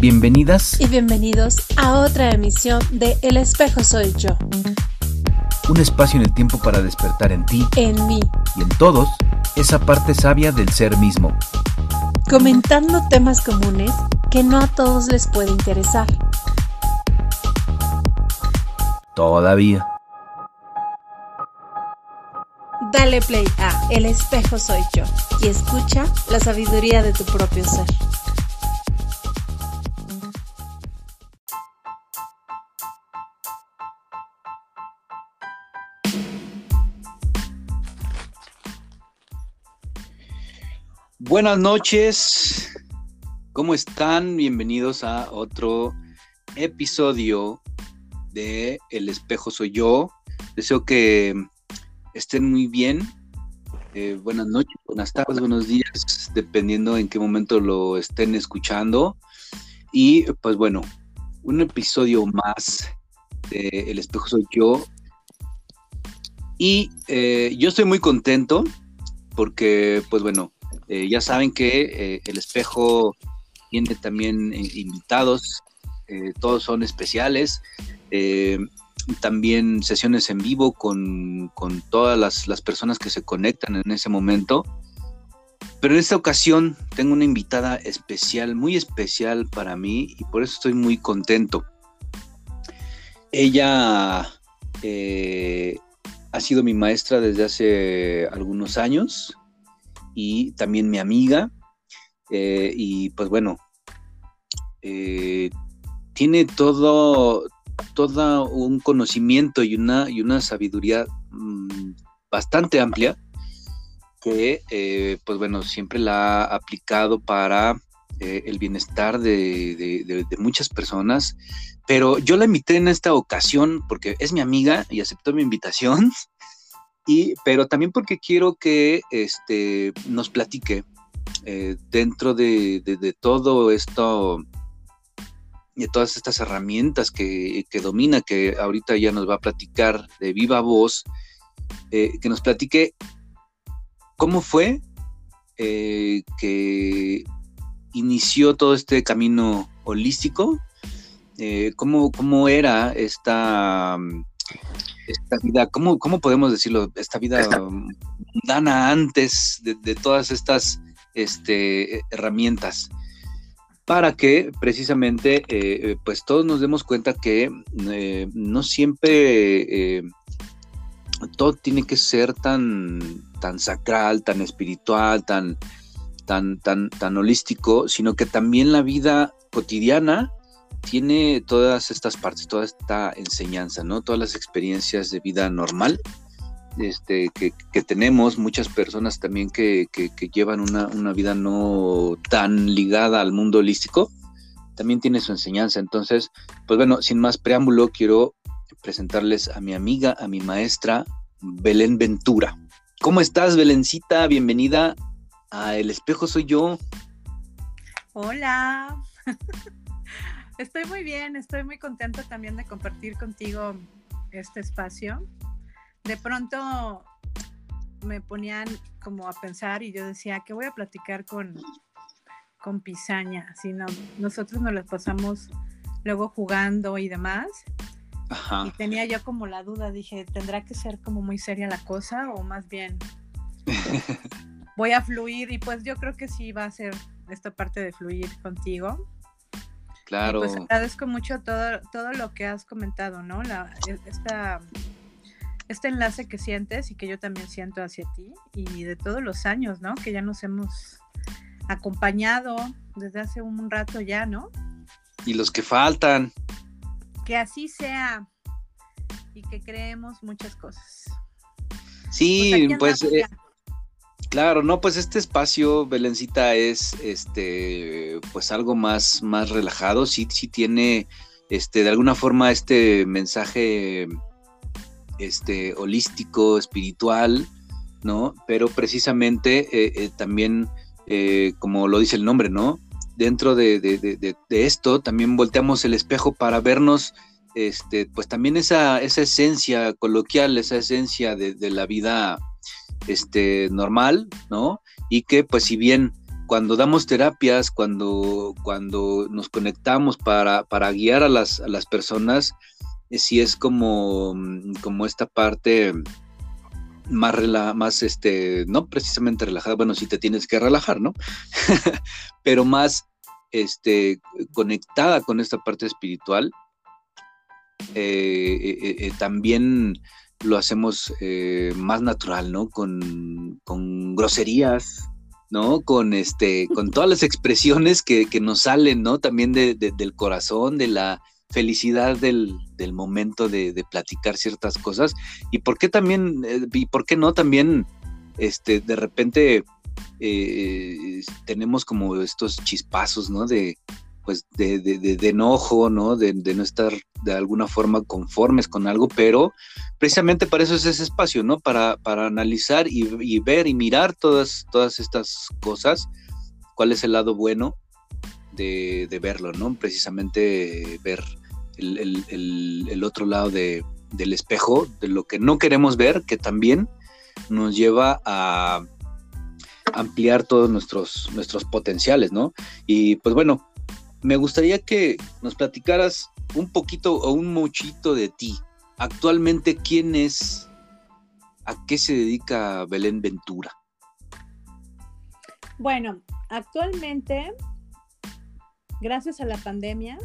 Bienvenidas y bienvenidos a otra emisión de El espejo soy yo. Un espacio en el tiempo para despertar en ti, En mí, y en todos esa parte sabia del ser mismo. comentando temas comunes que no a todos les puede interesar. Todavía. Dale play a El espejo soy yo y escucha la sabiduría de tu propio ser. Buenas noches, ¿cómo están? Bienvenidos a otro episodio de El espejo soy yo. Deseo que estén muy bien. Eh, buenas noches, buenas tardes, buenos días, dependiendo en qué momento lo estén escuchando. Y pues bueno, un episodio más de El espejo soy yo. Y eh, yo estoy muy contento porque pues bueno, eh, ya saben que eh, el espejo tiene también eh, invitados, todos son especiales, también sesiones en vivo con, con todas las, las personas que se conectan en ese momento. Pero en esta ocasión tengo una invitada especial, muy especial para mí y por eso estoy muy contento. Ella ha sido mi maestra desde hace algunos años y también mi amiga. eh, y pues bueno, eh, tiene todo, todo un conocimiento y una, y una sabiduría mm, bastante amplia que, eh, pues bueno, siempre la ha aplicado para el bienestar de- de muchas personas. Pero yo la invité en esta ocasión porque es mi amiga y aceptó mi invitación. Pero también porque quiero que este, nos platique eh, dentro de, todo esto, de todas estas herramientas que, que domina, que ahorita ya nos va a platicar de viva voz, eh, que nos platique cómo fue eh, que inició todo este camino holístico, cómo, cómo era esta, esta vida, ¿cómo, cómo podemos decirlo? Esta vida mundana antes de, de todas estas este, herramientas para que precisamente eh, eh, pues todos nos demos cuenta que eh, no siempre eh, todo tiene que ser tan, tan sacral, tan espiritual, tan, tan, tan, tan holístico, sino que también la vida cotidiana tiene todas estas partes, toda esta enseñanza, ¿no? Todas las experiencias de vida normal este, que, tenemos, muchas personas también que llevan una, una vida no tan ligada al mundo holístico, también tiene su enseñanza. Entonces, pues bueno, sin más preámbulo, quiero presentarles a mi amiga, a mi maestra, Belén Ventura. ¿Cómo estás, Belencita? Bienvenida a El Espejo Soy Yo. Hola. Estoy muy bien, estoy muy contenta también de compartir contigo este espacio. De pronto me ponían como a pensar y yo decía que voy a platicar con, con Pisaña, si no, nosotros nos las pasamos luego jugando y demás. Y tenía yo como la duda, dije, ¿tendrá que ser como muy seria la cosa o más bien voy a fluir? Y pues yo creo que sí va a ser esta parte de fluir contigo. Y Claro. pues agradezco mucho todo, todo lo que has comentado, ¿no? La, e- esta, este enlace que sientes y que yo también siento hacia ti y de todos los años, ¿no? Que ya nos hemos acompañado desde hace un rato ya, ¿no? Y los que faltan. Que así sea y que creemos muchas cosas. Sí, pues, eh. Claro, no, pues este espacio, Belencita, es este, pues algo más, más relajado. Sí, sí tiene, este, de alguna forma, este mensaje, este, holístico, espiritual, ¿no? Pero precisamente eh, eh, también, eh, como lo dice el nombre, ¿no? Dentro de, de- de- de- esto, también volteamos el espejo para vernos, este, pues también esa, esa esencia coloquial, esa esencia de la vida este, normal, ¿no? Y que pues si bien cuando damos terapias, cuando, cuando nos conectamos para, para guiar a las, a las personas, eh, sí es como, como esta parte más, más este, no precisamente relajada, bueno, sí te tienes que relajar, ¿no? Pero más este, conectada con esta parte espiritual, eh, eh, también lo hacemos más natural, ¿no? Con, con, groserías, ¿no? Con este, con todas las expresiones que, que nos salen, ¿no? También de, del corazón, de la felicidad del, del momento de, de, platicar ciertas cosas. Y por qué también, eh, y por qué no también, este, de repente eh, tenemos como estos chispazos, ¿no? De, pues, de, de enojo, ¿no? De, no estar de alguna forma conformes con algo, pero precisamente para eso es ese espacio, ¿no? Para, para analizar y, ver y mirar todas, todas estas cosas, cuál es el lado bueno de, de verlo, ¿no? Precisamente ver el, otro lado de, del espejo, de lo que no queremos ver, que también nos lleva a ampliar todos nuestros, nuestros potenciales, ¿no? Y pues bueno, me gustaría que nos platicaras un poquito o un muchito de ti. Actualmente, ¿quién es? ¿A qué se dedica Belén Ventura? Bueno, actualmente, gracias a la pandemia,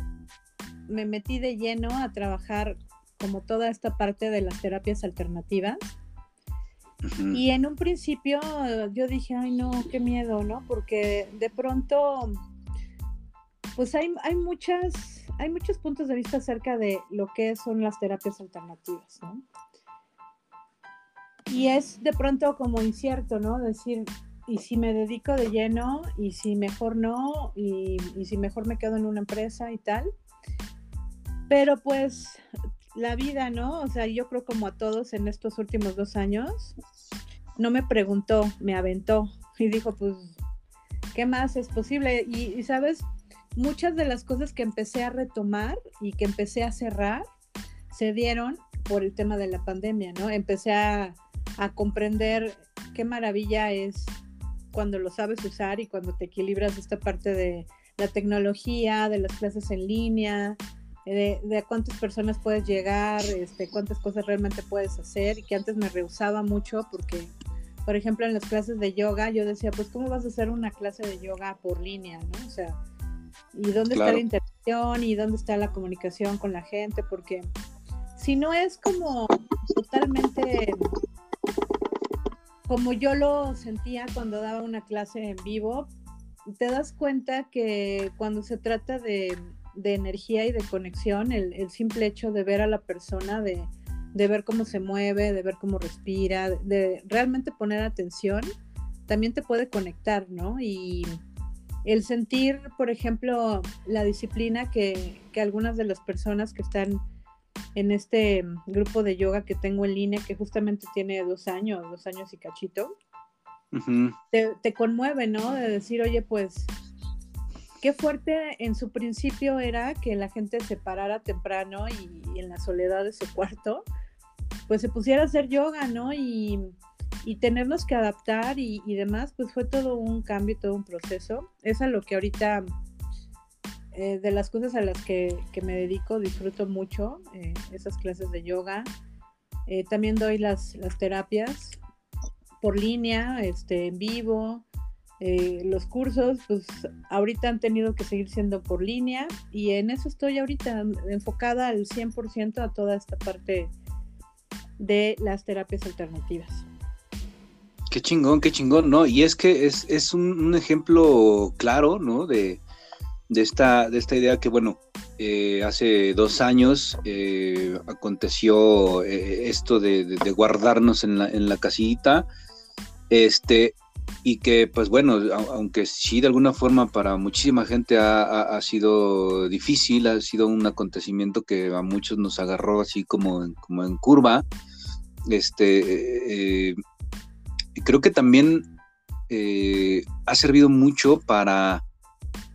me metí de lleno a trabajar como toda esta parte de las terapias alternativas. Y en un principio yo dije, ay no, qué miedo, ¿no? Porque de pronto, pues hay, hay, muchas, hay muchos puntos de vista acerca de lo que son las terapias alternativas, ¿no? Y es de pronto como incierto, ¿no? Decir, ¿y si me dedico de lleno? ¿Y si mejor no? ¿Y, y si mejor me quedo en una empresa y tal? Pero pues la vida, ¿no? O sea, yo creo como a todos en estos últimos dos años, no me preguntó, me aventó y dijo, pues, ¿qué más es posible? Y, sabes, muchas de las cosas que empecé a retomar y que empecé a cerrar se dieron por el tema de la pandemia, ¿no? Empecé a, a comprender qué maravilla es cuando lo sabes usar y cuando te equilibras esta parte de la tecnología, de las clases en línea, de, cuántas personas puedes llegar, este, cuántas cosas realmente puedes hacer, y que antes me rehusaba mucho porque, por ejemplo, en las clases de yoga yo decía, pues, ¿cómo vas a hacer una clase de yoga por línea, no? O sea, ¿y dónde está la interacción y dónde está la comunicación con la gente? Porque si no es como totalmente como yo lo sentía cuando daba una clase en vivo, te das cuenta que cuando se trata de de energía y de conexión, el, simple hecho de ver a la persona, de, ver cómo se mueve, de ver cómo respira, de realmente poner atención, también te puede conectar, ¿no? Y el sentir, por ejemplo, la disciplina que, algunas de las personas que están en este grupo de yoga que tengo en línea, que justamente tiene dos años, dos años y cachito, te, te, conmueve, ¿no? De decir, oye, pues qué fuerte en su principio era que la gente se parara temprano y, en la soledad de su cuarto, pues se pusiera a hacer yoga, ¿no? Y, tenernos que adaptar y, demás, pues fue todo un cambio, todo un proceso. Es a lo que ahorita, eh, de las cosas a las que, me dedico, disfruto mucho, eh, esas clases de yoga. Eh, también doy las, las terapias por línea, este, en vivo, los cursos, pues ahorita han tenido que seguir siendo por línea y en eso estoy ahorita enfocada al 100% a toda esta parte de las terapias alternativas. Qué chingón, qué chingón, ¿no? Y es que es, un, ejemplo claro, ¿no? De, esta, de esta idea que, bueno, eh, hace dos años eh, aconteció esto de, guardarnos en la, en la casita, este, y que pues bueno, aunque sí de alguna forma para muchísima gente ha, sido difícil, ha sido un acontecimiento que a muchos nos agarró así como como en curva, este, eh, creo que también eh, ha servido mucho para,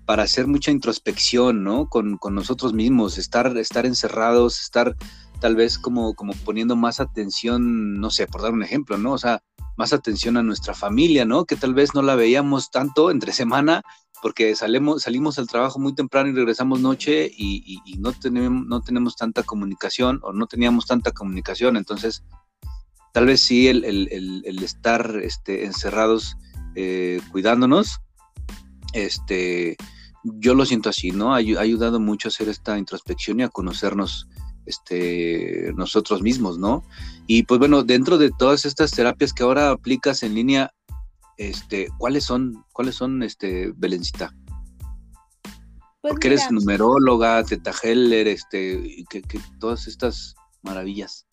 para hacer mucha introspección, ¿no? Con, nosotros mismos, estar, estar encerrados, estar tal vez como, como poniendo más atención, no sé, por dar un ejemplo, ¿no? O sea, más atención a nuestra familia, ¿no? Que tal vez no la veíamos tanto entre semana porque salimos, salimos al trabajo muy temprano y regresamos noche y, no, tenemos, no tenemos tanta comunicación o no teníamos tanta comunicación. Entonces, tal vez sí el, estar este, encerrados eh, cuidándonos, este, yo lo siento así, ¿no? Ha, ayudado mucho a hacer esta introspección y a conocernos este, nosotros mismos, ¿no? Y pues bueno, dentro de todas estas terapias que ahora aplicas en línea, este, ¿cuáles son, cuáles son, este, Belencita? Pues Porque eres numeróloga, teta Heller, este, que, todas estas maravillas.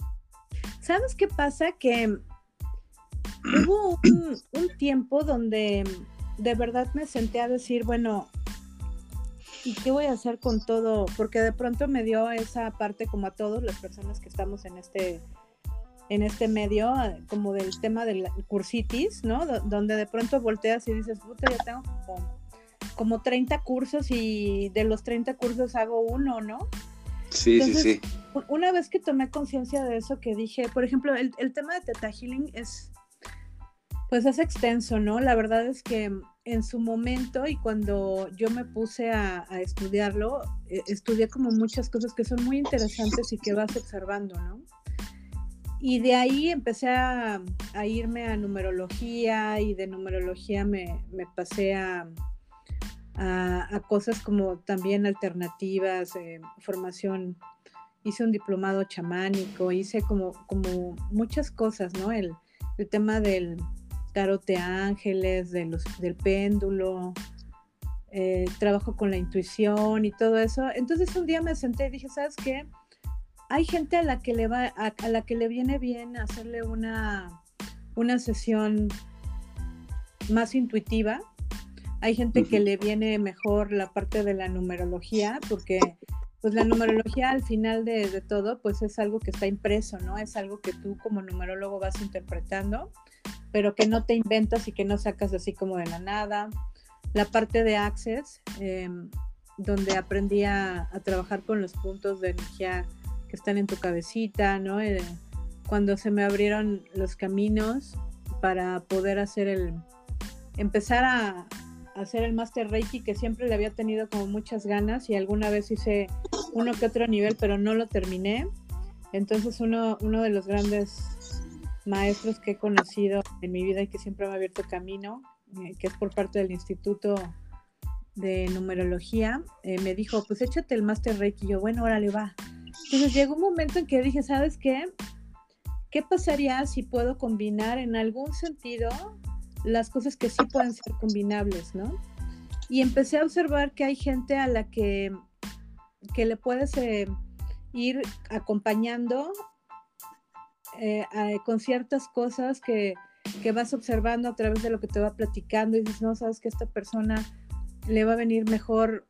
¿Sabes qué pasa? Que hubo un, tiempo donde de verdad me senté a decir, bueno, ¿y qué voy a hacer con todo? Porque de pronto me dio esa parte como a todas las personas que estamos en este en este medio, eh, como del tema del cursitis, ¿no? donde de pronto volteas y dices, puta, ya tengo como, 30 cursos y de los 30 cursos hago uno, ¿no? Sí, sí, sí. Una vez que tomé conciencia de eso, que dije, por ejemplo, el, tema de Teta Healing es, pues es extenso, ¿no? La verdad es que en su momento y cuando yo me puse a, estudiarlo, eh, estudié como muchas cosas que son muy interesantes y que vas observando, ¿no? Y de ahí empecé a, irme a numerología y de numerología me, pasé a, a, cosas como también alternativas, eh, formación, hice un diplomado chamánico, hice como, como muchas cosas, ¿no? El, el tema del tarot de ángeles, de los, del péndulo, eh, trabajo con la intuición y todo eso. Entonces un día me senté y dije, ¿sabes qué? hay gente a la que le va, a, la que le viene bien hacerle una, una sesión más intuitiva. Hay gente que le viene mejor la parte de la numerología, porque pues la numerología al final de, de, todo, pues es algo que está impreso, ¿no? Es algo que tú como numerólogo vas interpretando, pero que no te inventas y que no sacas así como de la nada. La parte de Access, em, donde aprendí a, a, trabajar con los puntos de energía que están en tu cabecita, ¿no? Eh, cuando se me abrieron los caminos para poder hacer el, empezar a, hacer el Master Reiki que siempre le había tenido como muchas ganas y alguna vez hice uno que otro nivel, pero no lo terminé. Entonces uno, uno de los grandes maestros que he conocido en mi vida y que siempre me ha abierto camino, eh, que es por parte del Instituto de Numerología, eh, me dijo, pues échate el Master Reiki. Yo, bueno, órale, va. Entonces llegó un momento en que dije, ¿sabes qué? ¿Qué pasaría si puedo combinar en algún sentido las cosas que sí pueden ser combinables, ¿no? Y empecé a observar que hay gente a la que, que le puedes eh, ir acompañando eh, con ciertas cosas que, que, vas observando a través de lo que te va platicando y dices, no, sabes que a esta persona le va a venir mejor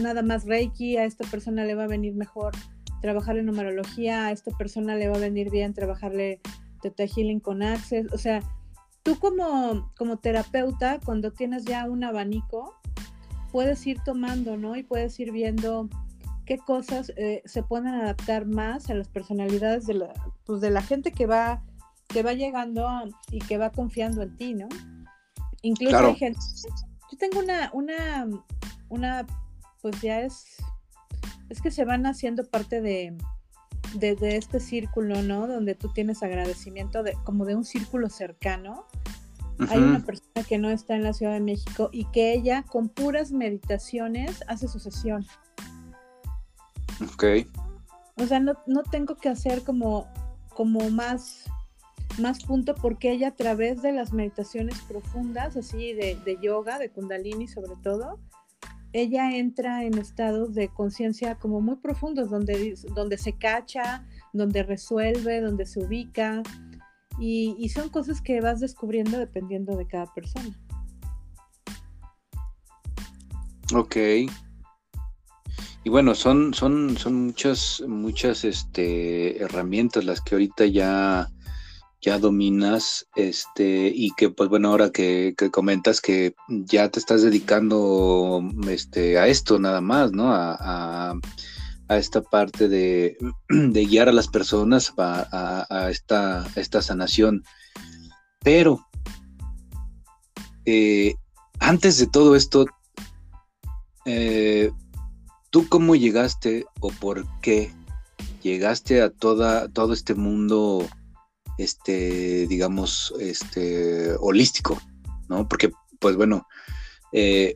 nada más Reiki, a esta persona le va a venir mejor trabajarle numerología, a esta persona le va a venir bien trabajarle Teta Healing con Access. O sea, tú como, como terapeuta, cuando tienes ya un abanico, puedes ir tomando, ¿no? Y puedes ir viendo qué cosas eh, se pueden adaptar más a las personalidades de la, pues de la gente que va, que va llegando y que va confiando en ti, ¿no? Incluso hay gente. Yo tengo una, una, una, pues ya es es que se van haciendo parte de, este círculo, ¿no? Donde tú tienes agradecimiento de, como de un círculo cercano. Hay una persona que no está en la Ciudad de México y que ella con puras meditaciones hace su sesión. Ok. O sea, no, tengo que hacer como, como más, más punto porque ella a través de las meditaciones profundas, así de, de yoga, de kundalini sobre todo, ella entra en estados de conciencia como muy profundos, donde, donde se cacha, donde resuelve, donde se ubica, y, son cosas que vas descubriendo dependiendo de cada persona. Ok. Y bueno, son, son, son muchas, muchas este, herramientas las que ahorita ya ya dominas, este, y que pues bueno, ahora que, comentas que ya te estás dedicando este, a esto nada más, ¿no? A, esta parte de, guiar a las personas a, esta, esta sanación. Pero eh, antes de todo esto, eh, ¿tú cómo llegaste o por qué llegaste a toda, todo este mundo, este, digamos, este, holístico, ¿no? Porque, pues bueno, eh,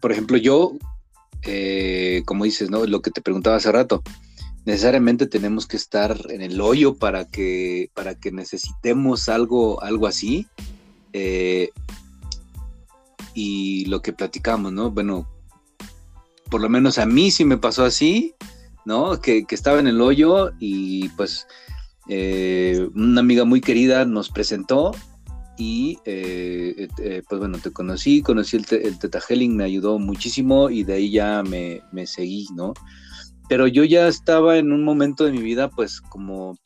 por ejemplo, yo, como dices, ¿no? Lo que te preguntaba hace rato, necesariamente tenemos que estar en el hoyo para que, para que necesitemos algo, algo así. Eh, y lo que platicamos, ¿no? Bueno, por lo menos a mí sí me pasó así, ¿no? Que, estaba en el hoyo y pues eh, una amiga muy querida nos presentó y eh, pues bueno, te conocí, conocí el, el Teta me ayudó muchísimo y de ahí ya me, me seguí, ¿no? pero yo ya estaba en un momento de mi vida, pues como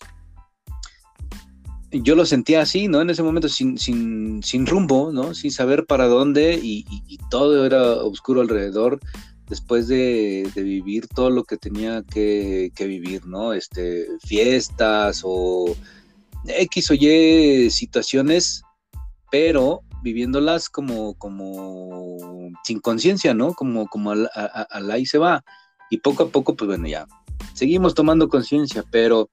yo lo sentía así, ¿no? En ese momento sin, sin, sin rumbo, ¿no? Sin saber para dónde y, todo era oscuro alrededor después de, vivir todo lo que tenía que, vivir, ¿no? Este, fiestas o X o Y situaciones, pero viviéndolas como, como sin conciencia, ¿no? Como, como al, ahí se va. Y poco a poco, pues bueno, ya seguimos tomando conciencia, pero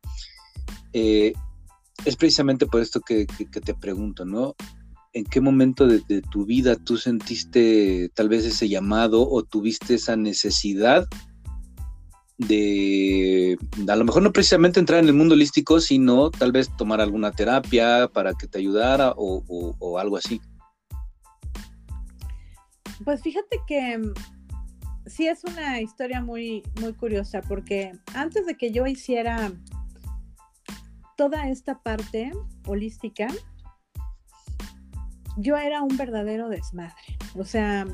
eh, es precisamente por esto que, te pregunto, ¿no? ¿En qué momento de, tu vida tú sentiste tal vez ese llamado o tuviste esa necesidad de, a lo mejor no precisamente entrar en el mundo holístico, sino tal vez tomar alguna terapia para que te ayudara o, o algo así? Pues fíjate que sí es una historia muy, muy curiosa porque antes de que yo hiciera toda esta parte holística, yo era un verdadero desmadre. O sea,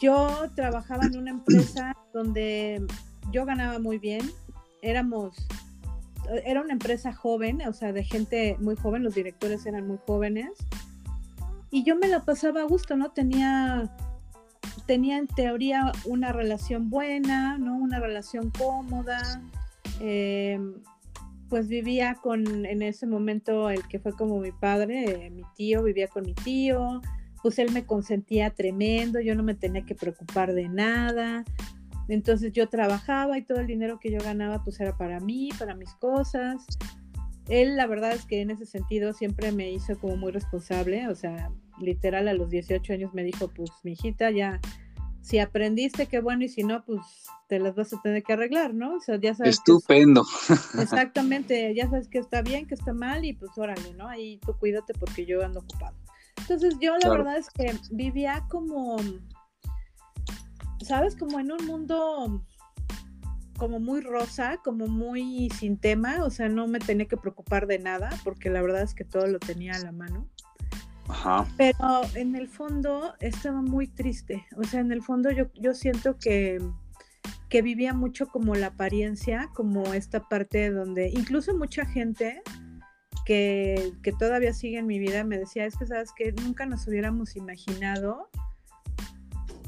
yo trabajaba en una empresa donde yo ganaba muy bien, éramos, era una empresa joven, o sea, de gente muy joven, los directores eran muy jóvenes, y yo me la pasaba a gusto, ¿no? Tenía tenía en teoría una relación buena, ¿no? Una relación cómoda. Eh, pues vivía con, en ese momento, el que fue como mi padre, eh, mi tío, vivía con mi tío, pues él me consentía tremendo, yo no me tenía que preocupar de nada. Entonces yo trabajaba y todo el dinero que yo ganaba pues era para mí, para mis cosas. Él la verdad es que en ese sentido siempre me hizo como muy responsable, o sea, literal a los 18 años me dijo, pues mi hijita ya, si aprendiste, qué bueno, y si no, pues te las vas a tener que arreglar, ¿no? O sea, ya sabes. Estupendo. exactamente, ya sabes que está bien, que está mal, y pues órale, ¿no? Ahí tú cuídate porque yo ando ocupado. Entonces yo la verdad es que vivía como, ¿sabes? Como en un mundo como muy rosa, como muy sin tema, o sea, no me tenía que preocupar de nada, porque la verdad es que todo lo tenía a la mano. Pero en el fondo estaba muy triste. O sea, en el fondo yo, yo siento que, que vivía mucho como la apariencia, como esta parte donde incluso mucha gente que, todavía sigue en mi vida me decía, es que sabes que nunca nos hubiéramos imaginado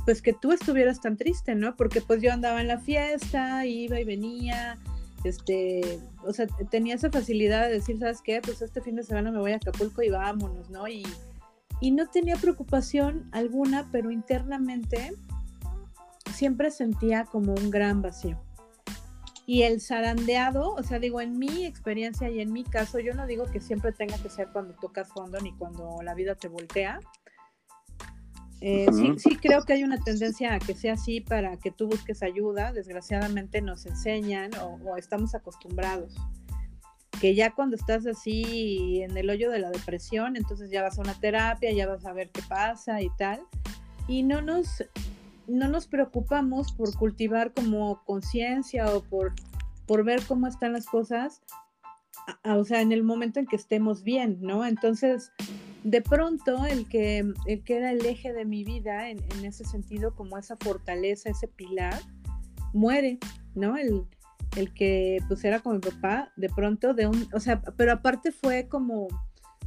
pues que tú estuvieras tan triste, ¿no? Porque pues yo andaba en la fiesta, iba y venía, este, o sea, tenía esa facilidad de decir, ¿sabes qué? Pues este fin de semana me voy a Acapulco y vámonos, ¿no? Y, y no tenía preocupación alguna, pero internamente siempre sentía como un gran vacío. Y el zarandeado, o sea, digo, en mi experiencia y en mi caso, yo no digo que siempre tenga que ser cuando tocas fondo ni cuando la vida te voltea. Eh, sí, sí, creo que hay una tendencia a que sea así para que tú busques ayuda. Desgraciadamente nos enseñan o estamos acostumbrados que ya cuando estás así en el hoyo de la depresión, entonces ya vas a una terapia, ya vas a ver qué pasa y tal. Y no nos, no nos preocupamos por cultivar como conciencia o por, por ver cómo están las cosas, o sea, en el momento en que estemos bien, ¿no? Entonces, de pronto, el que, el que era el eje de mi vida, en, ese sentido, como esa fortaleza, ese pilar, muere, ¿no? El, el que pues era como mi papá, de pronto de un, o sea, pero aparte fue como,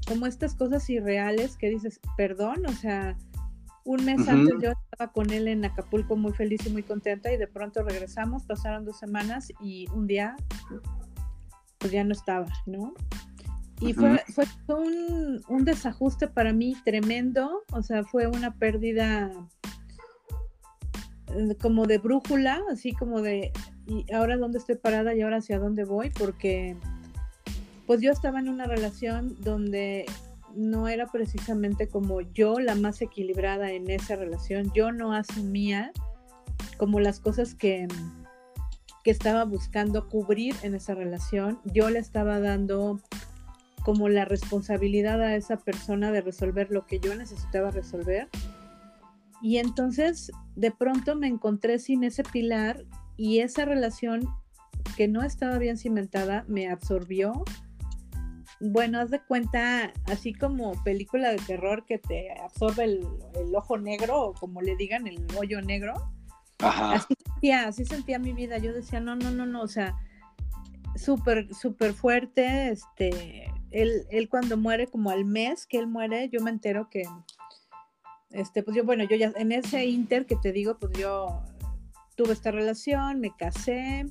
como estas cosas irreales que dices, perdón, o sea, un mes antes yo estaba con él en Acapulco muy feliz y muy contenta y de pronto regresamos, pasaron dos semanas y un día pues ya no estaba, ¿no? y fue, fue un, un, desajuste para mí tremendo, o sea, fue una pérdida eh, como de brújula, así como de, y ahora dónde estoy parada y ahora hacia dónde voy, porque pues yo estaba en una relación donde no era precisamente como yo la más equilibrada en esa relación, yo no asumía como las cosas que, que estaba buscando cubrir en esa relación, yo le estaba dando como la responsabilidad a esa persona de resolver lo que yo necesitaba resolver. Y entonces de pronto me encontré sin ese pilar y esa relación que no estaba bien cimentada me absorbió. Bueno, haz de cuenta, así como película de terror que te absorbe el, ojo negro o como le digan, el hoyo negro. Así sentía, así sentía mi vida. Yo decía, no, no, no, no, o sea, súper, súper fuerte, este, él, cuando muere, como al mes que él muere, yo me entero que, este, pues yo, bueno, yo ya, en ese inter que te digo, pues yo tuve esta relación, me casé,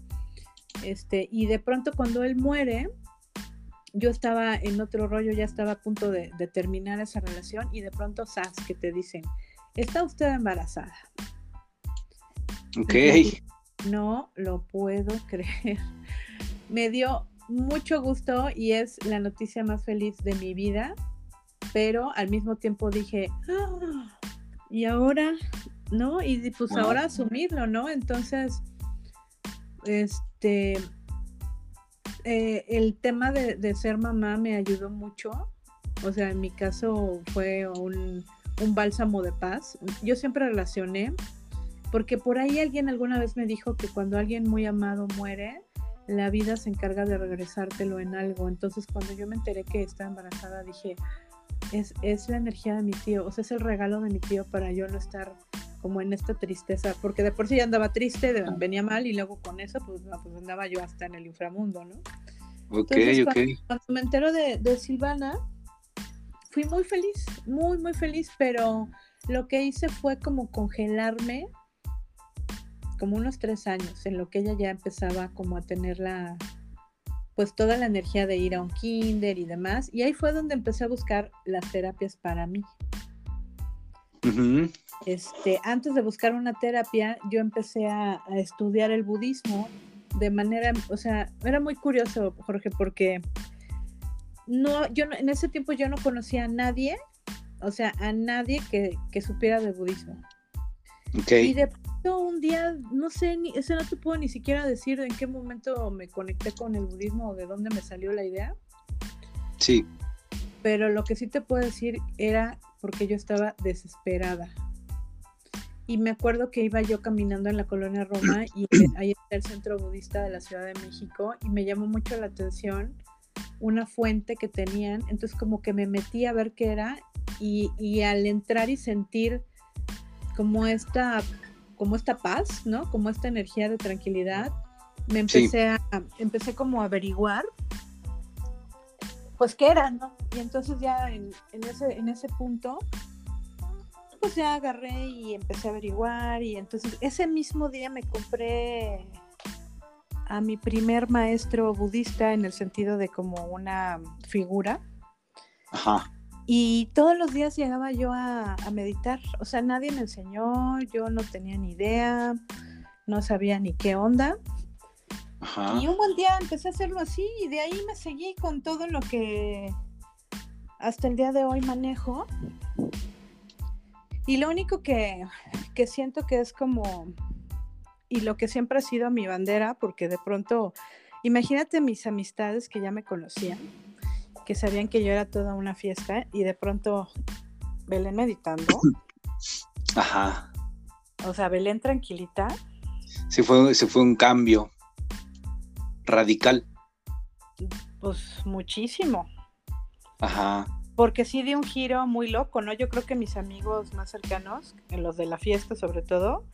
este, y de pronto cuando él muere, yo estaba en otro rollo, ya estaba a punto de, terminar esa relación, y de pronto, sas, que te dicen, está usted embarazada. Ok. no lo puedo creer. Me dio mucho gusto y es la noticia más feliz de mi vida, pero al mismo tiempo dije, ah, y ahora, ¿no? Y pues ahora asumirlo, ¿no? Entonces, este, eh, el tema de, ser mamá me ayudó mucho. O sea, en mi caso fue un, un bálsamo de paz. Yo siempre relacioné, porque por ahí alguien alguna vez me dijo que cuando alguien muy amado muere, la vida se encarga de regresártelo en algo. Entonces cuando yo me enteré que estaba embarazada dije, es, es la energía de mi tío, o sea, es el regalo de mi tío para yo no estar como en esta tristeza, porque de por sí ya andaba triste, venía mal y luego con eso pues, pues, andaba yo hasta en el inframundo, ¿no? Ok, ok. Cuando, me entero de, de Silvana, fui muy feliz, muy, muy feliz, pero lo que hice fue como congelarme como unos tres años, en lo que ella ya empezaba como a tener la, pues toda la energía de ir a un kinder y demás. Y ahí fue donde empecé a buscar las terapias para mí. Este, antes de buscar una terapia, yo empecé a, estudiar el budismo de manera, o sea, era muy curioso, Jorge, porque no, yo en ese tiempo yo no conocía a nadie, o sea, a nadie que, que supiera de budismo. Okay. Y de un día, no sé, ni, ese no te puedo ni siquiera decir en qué momento me conecté con el budismo o de dónde me salió la idea. Sí. Pero lo que sí te puedo decir era porque yo estaba desesperada. Y me acuerdo que iba yo caminando en la colonia Roma y ahí está el centro budista de la Ciudad de México y me llamó mucho la atención una fuente que tenían. Entonces como que me metí a ver qué era y, y al entrar y sentir como esta como esta paz, ¿no? Como esta energía de tranquilidad. Me empecé a, empecé como a averiguar, pues qué era, ¿no? Y entonces ya en, ese, en ese punto, pues ya agarré y empecé a averiguar y entonces ese mismo día me compré a mi primer maestro budista en el sentido de como una figura. Ajá. Y todos los días llegaba yo a, meditar, o sea, nadie me enseñó, yo no tenía ni idea, no sabía ni qué onda. Y un buen día empecé a hacerlo así y de ahí me seguí con todo lo que hasta el día de hoy manejo. Y lo único que, que siento que es como, y lo que siempre ha sido mi bandera, porque de pronto, imagínate mis amistades que ya me conocían que sabían que yo era toda una fiesta y de pronto Belén meditando. Ajá. O sea, Belén tranquilita. Se fue, se fue un cambio radical. Pues muchísimo. Ajá. Porque sí dio un giro muy loco, ¿no? Yo creo que mis amigos más cercanos, en los de la fiesta sobre todo,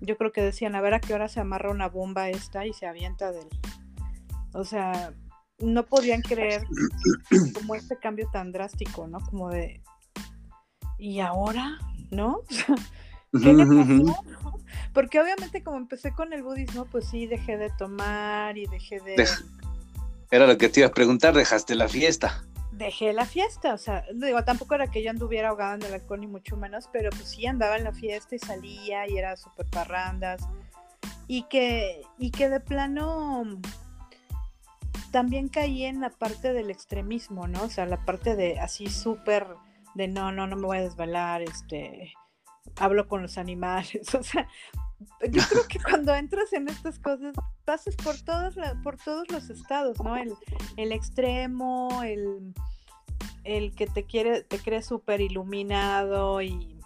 yo creo que decían, a ver a qué hora se amarra una bomba esta y se avienta del... O sea, no podían creer como este cambio tan drástico, ¿no? Como de, ¿y ahora? ¿No? ¿Qué le pasó? Porque obviamente como empecé con el budismo, pues sí, dejé de tomar y dejé de... Era lo que te iba a preguntar, ¿dejaste la fiesta? Dejé la fiesta, o sea, digo, tampoco era que yo anduviera ahogada en el alcohol ni mucho menos, pero pues sí andaba en la fiesta y salía y era súper parrandas. Y que, y que de plano también caí en la parte del extremismo, ¿no? O sea, la parte de así súper de no, no, no me voy a desvelar, este, hablo con los animales, o sea, yo creo que cuando entras en estas cosas pasas por todos, por todos los estados, ¿no? El, el extremo, el, el que te quiere, te cree súper iluminado y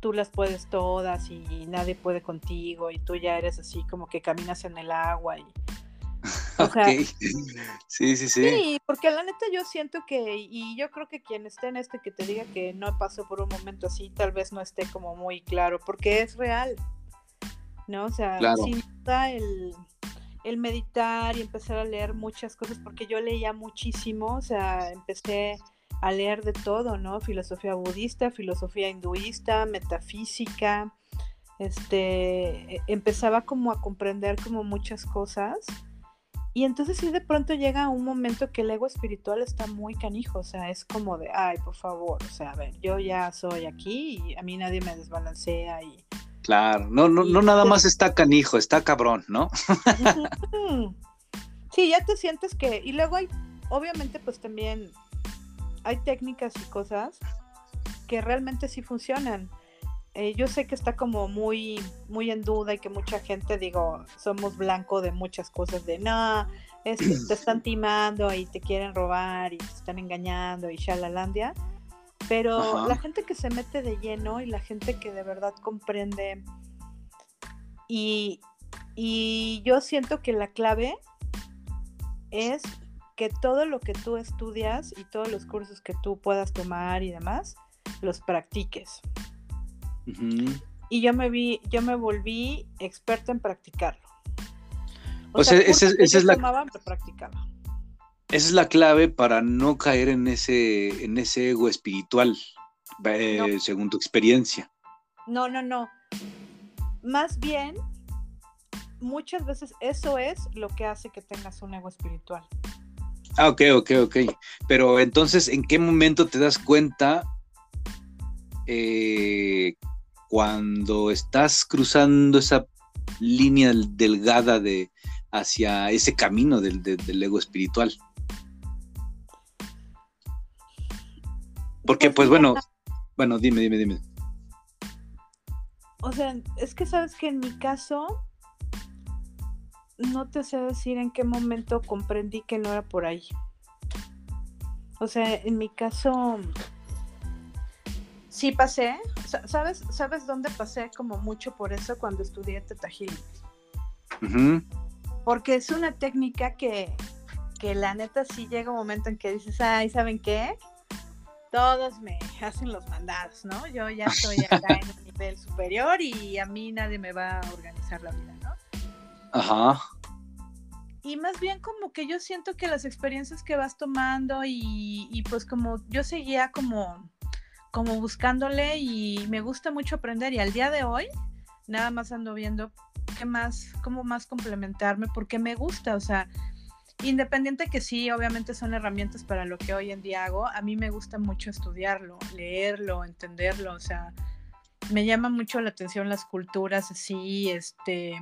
tú las puedes todas y nadie puede contigo y tú ya eres así como que caminas en el agua y sí, sí, sí. Sí, porque la neta yo siento que, y yo creo que quien esté en este que te diga que no pasó por un momento así, tal vez no esté como muy claro, porque es real, ¿no? O sea, sin duda el, el meditar y empezar a leer muchas cosas, porque yo leía muchísimo, o sea, empecé a leer de todo, ¿no? Filosofía budista, filosofía hinduista, metafísica, este, e, empezaba como a comprender como muchas cosas y entonces sí de pronto llega un momento que el ego espiritual está muy canijo, o sea, es como de, ay, por favor, o sea, a ver, yo ya soy aquí y a mí nadie me desbalancea y... Claro, no, no, no nada más está canijo, está cabrón, ¿no? sí, ya te sientes que... Y luego hay, obviamente pues también hay técnicas y cosas que realmente sí funcionan. Eh, yo sé que está como muy, muy en duda y que mucha gente, digo, somos blanco de muchas cosas de, no, es que te están timando y te quieren robar y te están engañando y shalalandia. Pero la gente que se mete de lleno y la gente que de verdad comprende y, y yo siento que la clave es que todo lo que tú estudias y todos los cursos que tú puedas tomar y demás, los practiques. Y yo me vi, yo me volví experta en practicarlo. O, sea, esa, es la Esa es la clave para no caer en ese, en ese ego espiritual, eh, según tu experiencia. No, no, no. Más bien, muchas veces eso es lo que hace que tengas un ego espiritual. Ah, ok, ok, ok. Pero entonces, ¿en qué momento te das cuenta eh, cuando estás cruzando esa línea delgada de hacia ese camino del, ego espiritual. Porque, pues bueno, bueno, dime, dime, dime. O sea, es que sabes que en mi caso, no te sé decir en qué momento comprendí que no era por ahí. O sea, en mi caso, sí pasé. ¿Sabes, ¿Sabes dónde pasé como mucho por eso cuando estudié Teta Porque es una técnica que, que la neta sí llega un momento en que dices, ay, ¿saben qué? Todos me hacen los mandados, ¿no? Yo ya estoy acá en un nivel superior y a mí nadie me va a organizar la vida, ¿no? Ajá. Y más bien como que yo siento que las experiencias que vas tomando y, y pues como yo seguía como como buscándole y me gusta mucho aprender. Y al día de hoy nada más ando viendo qué más, cómo más complementarme porque me gusta, o sea, independiente que sí, obviamente son herramientas para lo que hoy en día hago, a mí me gusta mucho estudiarlo, leerlo, entenderlo, o sea, me llama mucho la atención las culturas así, este,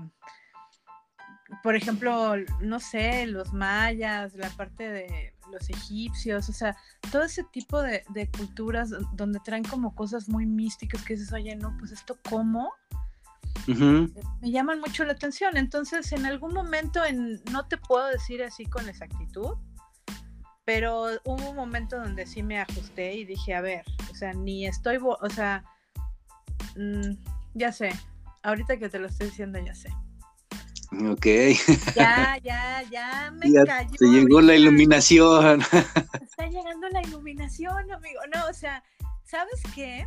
por ejemplo, no sé, los mayas, la parte de los egipcios, o sea, todo ese tipo de, culturas donde traen como cosas muy místicas que dices, oye, no, pues esto cómo, me llaman mucho la atención. Entonces, en algún momento, en, no te puedo decir así con exactitud, pero hubo un momento donde sí me ajusté y dije, a ver, o sea, ni estoy, o sea, mm, ya sé, ahorita que te lo estoy diciendo, ya sé. Ok. Ya, ya, ya me cayó. Te llegó la iluminación. Está llegando la iluminación, amigo. No, o sea, ¿sabes qué?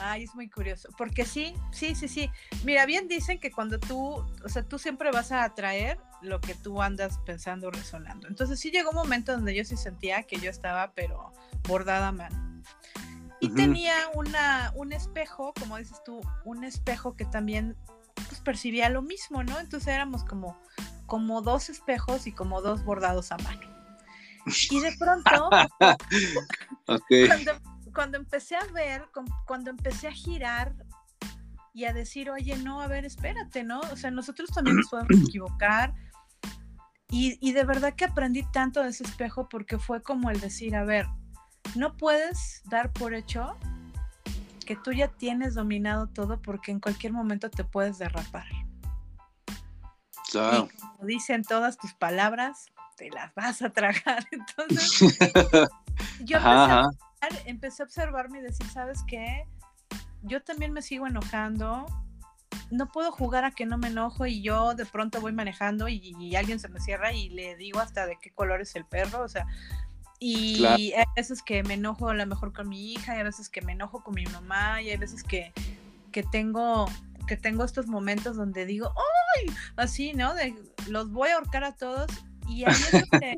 Ay, es muy curioso, porque sí, sí, sí, sí. Mira, bien dicen que cuando tú, o sea, tú siempre vas a atraer lo que tú andas pensando, resonando. Entonces sí llegó un momento donde yo sí sentía que yo estaba, pero bordada a mano. Y tenía una, un espejo, como dices tú, un espejo que también pues percibía lo mismo, ¿no? Entonces éramos como como dos espejos y como dos bordados a mano. Y de pronto, cuando, cuando, empecé a ver, cuando empecé a girar y a decir, oye, no, a ver, espérate, ¿no? O sea, nosotros también nos podemos equivocar. Y, y de verdad que aprendí tanto de ese espejo porque fue como el decir, a ver, no puedes dar por hecho que tú ya tienes dominado todo porque en cualquier momento te puedes derrapar. Claro. Y como dicen todas tus palabras, te las vas a tragar. Entonces, yo empecé a, observarme y decir, ¿sabes qué? Yo también me sigo enojando. No puedo jugar a que no me enojo y yo de pronto voy manejando y, alguien se me cierra y le digo hasta de qué color es el perro. O sea, y hay veces que me enojo a lo mejor con mi hija, y hay veces que me enojo con mi mamá, y hay veces que, que tengo que tengo estos momentos donde digo, ¡ay! Así, ¿no? De, los voy a ahorcar a todos. Y ahí es donde,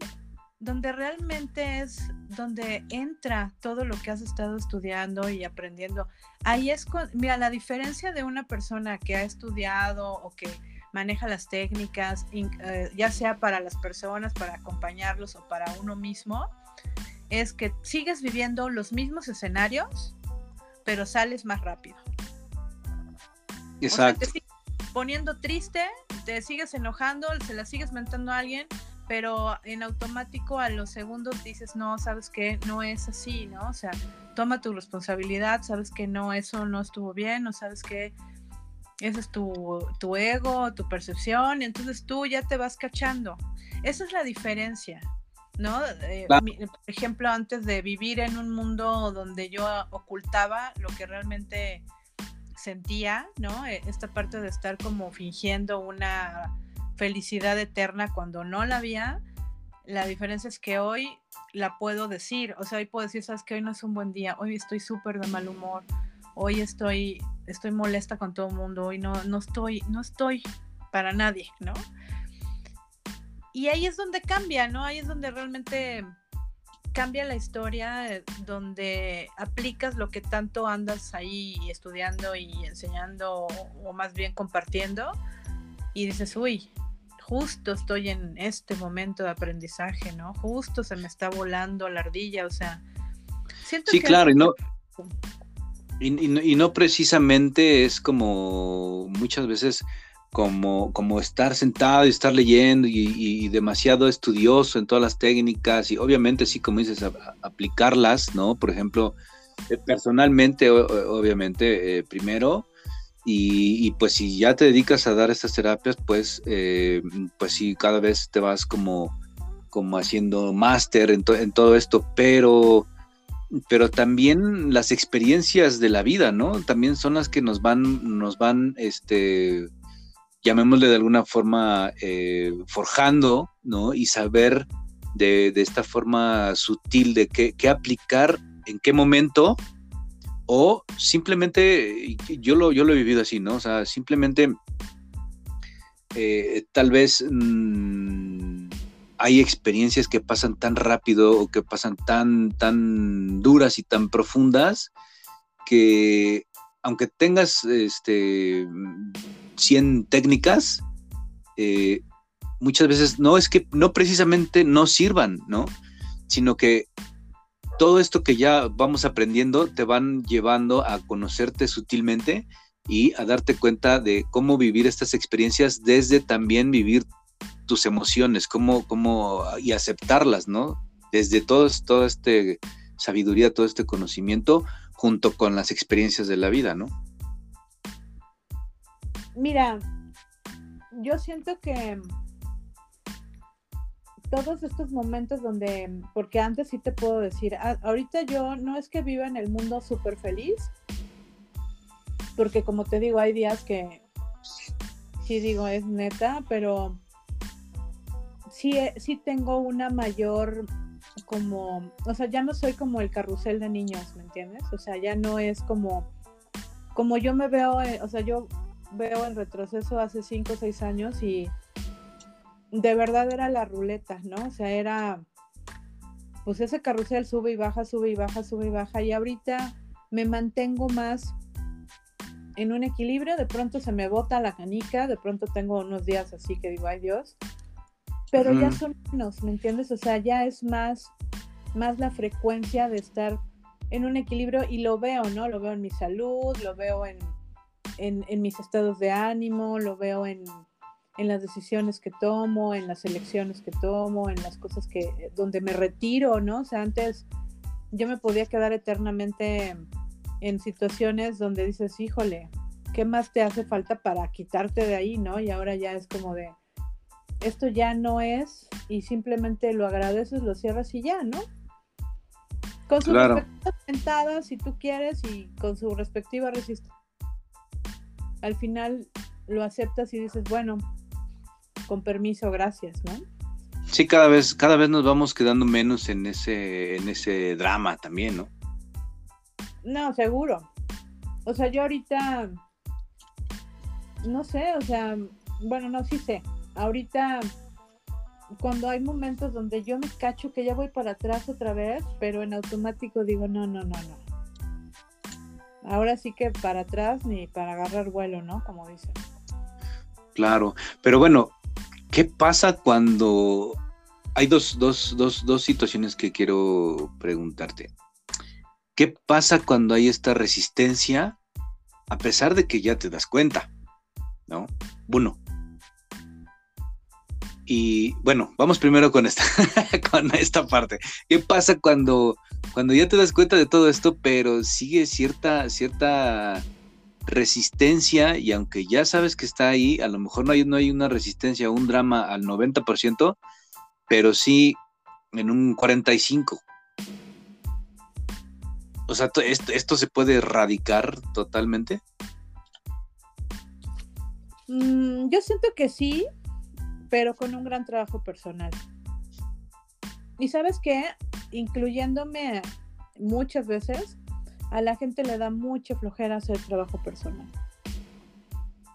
donde realmente es donde entra todo lo que has estado estudiando y aprendiendo. Ahí es, con, mira, la diferencia de una persona que ha estudiado o que maneja las técnicas, eh, ya sea para las personas, para acompañarlos o para uno mismo, es que sigues viviendo los mismos escenarios, pero sales más rápido. Exacto. te sigues poniendo triste, te sigues enojando, se la sigues mentando a alguien, pero en automático a los segundos dices, no, sabes que no es así, ¿no? O sea, toma tu responsabilidad, sabes que no, eso no estuvo bien, no sabes que ese es tu, tu ego, tu percepción, y entonces tú ya te vas cachando. Esa es la diferencia. ¿No? Eh, por ejemplo, antes de vivir en un mundo donde yo ocultaba lo que realmente sentía, ¿no? E, esta parte de estar como fingiendo una felicidad eterna cuando no la había, la diferencia es que hoy la puedo decir, o sea, hoy puedo decir, sabes que hoy no es un buen día, hoy estoy súper de mal humor, hoy estoy, estoy molesta con todo el mundo, hoy no, no estoy, no estoy para nadie, ¿no? Y ahí es donde cambia, ¿no? Ahí es donde realmente cambia la historia, donde aplicas lo que tanto andas ahí estudiando y enseñando, o más bien compartiendo, y dices, uy, justo estoy en este momento de aprendizaje, ¿no? Justo se me está volando la ardilla, o sea, siento sí, claro, y no, y, y no precisamente es como muchas veces como, como estar sentado y estar leyendo y, demasiado estudioso en todas las técnicas y obviamente sí, como dices, aplicarlas, ¿no? Por ejemplo, eh, personalmente, obviamente, eh, primero, y, pues si ya te dedicas a dar estas terapias, pues, eh, pues sí, cada vez te vas como, como haciendo máster en, en todo esto, pero pero también las experiencias de la vida, ¿no? También son las que nos van, nos van, este, llamémosle de alguna forma, eh, forjando, ¿no? Y saber de, esta forma sutil de qué, aplicar, en qué momento, o simplemente, yo lo, yo lo he vivido así, ¿no? O sea, simplemente eh, tal vez mm, hay experiencias que pasan tan rápido o que pasan tan, tan duras y tan profundas que aunque tengas este 100 técnicas, eh, muchas veces no es que no precisamente no sirvan, ¿no? Sino que todo esto que ya vamos aprendiendo te van llevando a conocerte sutilmente y a darte cuenta de cómo vivir estas experiencias desde también vivir tus emociones, cómo, cómo y aceptarlas, ¿no? Desde todo, toda esta sabiduría, todo este conocimiento, junto con las experiencias de la vida, ¿no? Mira, yo siento que todos estos momentos donde, porque antes sí te puedo decir, ahorita yo no es que viva en el mundo súper feliz, porque como te digo, hay días que sí digo es neta, pero sí, sí tengo una mayor como, o sea, ya no soy como el carrusel de niños, ¿me entiendes? O sea, ya no es como, como yo me veo, eh, o sea, yo veo el retroceso hace 5 o 6 años y de verdad era la ruleta, ¿no? O sea, era, pues ese carrusel sube y baja, sube y baja, sube y baja, y ahorita me mantengo más en un equilibrio, de pronto se me bota la canica, de pronto tengo unos días así que digo, ay Dios, pero ya son menos, ¿me entiendes? O sea, ya es más, más la frecuencia de estar en un equilibrio y lo veo, ¿no? Lo veo en mi salud, lo veo en, en, mis estados de ánimo, lo veo en, en, las decisiones que tomo, en las elecciones que tomo, en las cosas que, donde me retiro, ¿no? O sea, antes yo me podía quedar eternamente en situaciones donde dices, híjole, ¿qué más te hace falta para quitarte de ahí, no? Y ahora ya es como de, esto ya no es, y simplemente lo agradeces, lo cierras y ya, ¿no? Con sus respectivas si tú quieres, y con su respectiva resistencia. Al final lo aceptas y dices, bueno, con permiso, gracias, ¿no? Sí, cada vez, cada vez nos vamos quedando menos en ese, en ese drama también, ¿no? No, seguro. O sea, yo ahorita, no sé, o sea, bueno, no, sí sé. Ahorita, cuando hay momentos donde yo me cacho que ya voy para atrás otra vez, pero en automático digo, no, no, no, no. Ahora sí que para atrás ni para agarrar vuelo, ¿no? Como dicen. Claro, pero bueno, ¿qué pasa cuando hay dos, dos, dos, dos situaciones que quiero preguntarte? ¿Qué pasa cuando hay esta resistencia a pesar de que ya te das cuenta? ¿No? Uno. Y bueno, vamos primero con esta, con esta parte. ¿Qué pasa cuando, cuando ya te das cuenta de todo esto, pero sigue cierta, cierta resistencia y aunque ya sabes que está ahí, a lo mejor no hay, no hay una resistencia, un drama al 90%, pero sí en un 45%. O sea, esto, se puede erradicar totalmente. Mm, yo siento que sí, pero con un gran trabajo personal. Y sabes qué, incluyéndome muchas veces, a la gente le da mucha flojera hacer trabajo personal.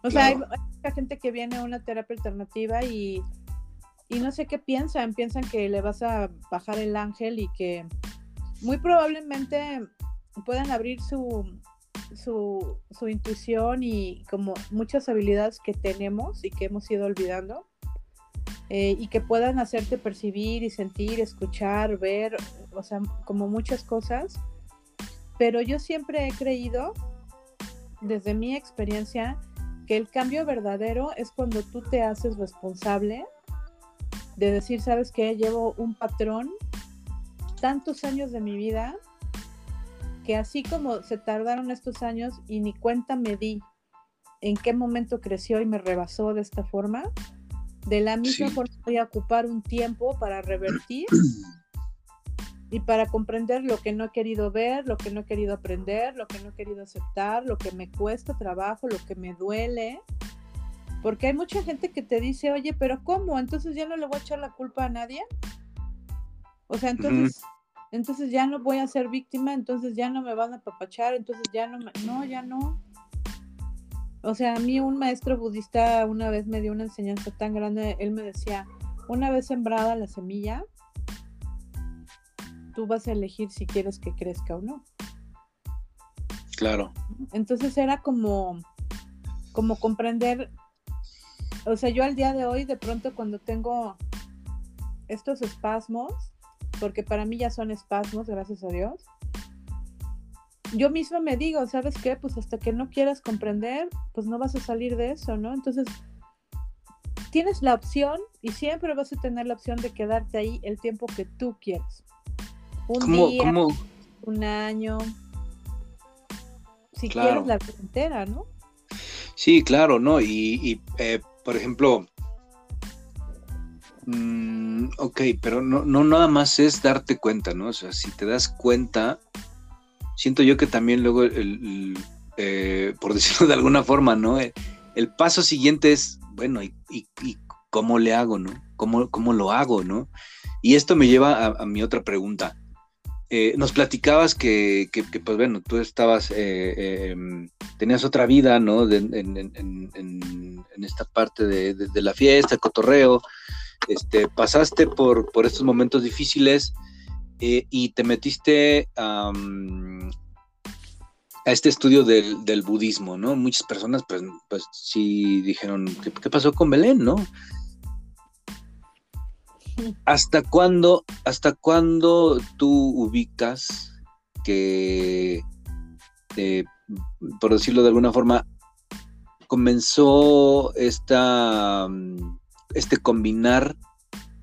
O sea, hay, mucha gente que viene a una terapia alternativa y, y no sé qué piensan, piensan que le vas a bajar el ángel y que muy probablemente puedan abrir su, su, intuición y como muchas habilidades que tenemos y que hemos ido olvidando. Eh, y que puedan hacerte percibir y sentir, escuchar, ver, o sea, como muchas cosas. Pero yo siempre he creído, desde mi experiencia, que el cambio verdadero es cuando tú te haces responsable de decir, sabes que llevo un patrón tantos años de mi vida que así como se tardaron estos años y ni cuenta me di en qué momento creció y me rebasó de esta forma, de la misma forma voy a ocupar un tiempo para revertir y para comprender lo que no he querido ver, lo que no he querido aprender, lo que no he querido aceptar, lo que me cuesta trabajo, lo que me duele. Porque hay mucha gente que te dice, oye, pero ¿cómo? Entonces ya no le voy a echar la culpa a nadie. O sea, entonces entonces ya no voy a ser víctima, entonces ya no me van a papachar, entonces ya no, me... no, ya no. O sea, a mí un maestro budista una vez me dio una enseñanza tan grande, él me decía, una vez sembrada la semilla, tú vas a elegir si quieres que crezca o no. Claro. Entonces era como, como comprender, o sea, yo al día de hoy, de pronto cuando tengo estos espasmos, porque para mí ya son espasmos, gracias a Dios. Yo misma me digo, ¿sabes qué? Pues hasta que no quieras comprender, pues no vas a salir de eso, ¿no? Entonces, tienes la opción y siempre vas a tener la opción de quedarte ahí el tiempo que tú quieras. Un día, un año, si quieres la vida entera, ¿no? Sí, claro, ¿no? Y, eh, por ejemplo, Mm, ok, pero no, no nada más es darte cuenta, ¿no? O sea, si te das cuenta, siento yo que también luego, el, eh, por decirlo de alguna forma, ¿no? El, paso siguiente es, bueno, y, cómo le hago, ¿no? ¿Cómo, ¿Cómo, lo hago, ¿no? Y esto me lleva a, mi otra pregunta. Eh, nos platicabas que, pues bueno, tú estabas, eh, em, tenías otra vida, ¿no? en, esta parte de, de, la fiesta, el cotorreo, este, pasaste por, por estos momentos difíciles eh, y te metiste a este estudio del, budismo, ¿no? Muchas personas, pues, pues sí dijeron, ¿qué, pasó con Belén, no? ¿Hasta cuándo, hasta cuándo tú ubicas que, eh, por decirlo de alguna forma, comenzó esta, mm, este combinar,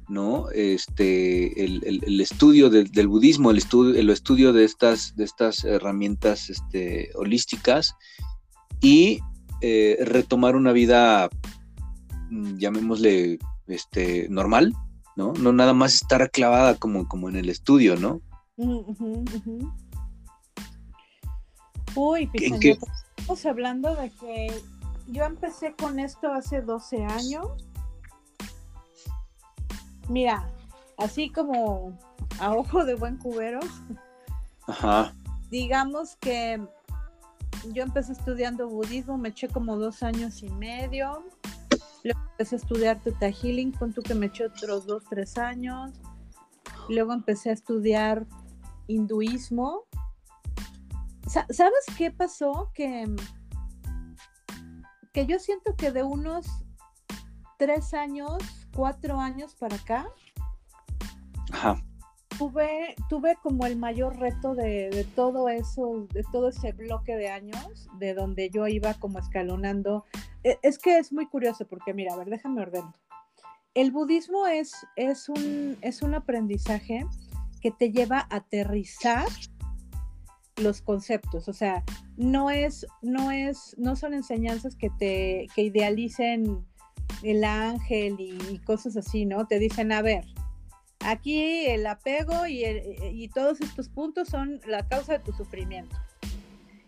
¿no? Este, el, estudio del budismo, el estudio, el estudio de estas, de estas herramientas este, holísticas y eh, retomar una vida, mm, llamémosle, este, normal, ¿no? No nada más estar clavada como, como en el estudio, ¿no? Uy, estamos hablando de que yo empecé con esto hace 12 años. Mira, así como a ojo de buen cubero. Ajá. Digamos que yo empecé estudiando budismo, me eché como dos años y medio. Luego empecé a estudiar Teta Healing, con tú que me eché otros dos, tres años. Luego empecé a estudiar hinduismo. ¿Sabes qué pasó? Que que yo siento que de unos tres años, cuatro años para acá, Tuve, tuve como el mayor reto de, todo eso, de todo ese bloque de años, de donde yo iba como escalonando. E, es, que es muy curioso porque, mira, a ver, déjame ordenar. El budismo es, es, un, es un aprendizaje que te lleva a aterrizar los conceptos, o sea, no es, no es, no son enseñanzas que te, que idealicen el ángel y, cosas así, ¿no? Te dicen, a ver, aquí el apego y, y todos estos puntos son la causa de tu sufrimiento.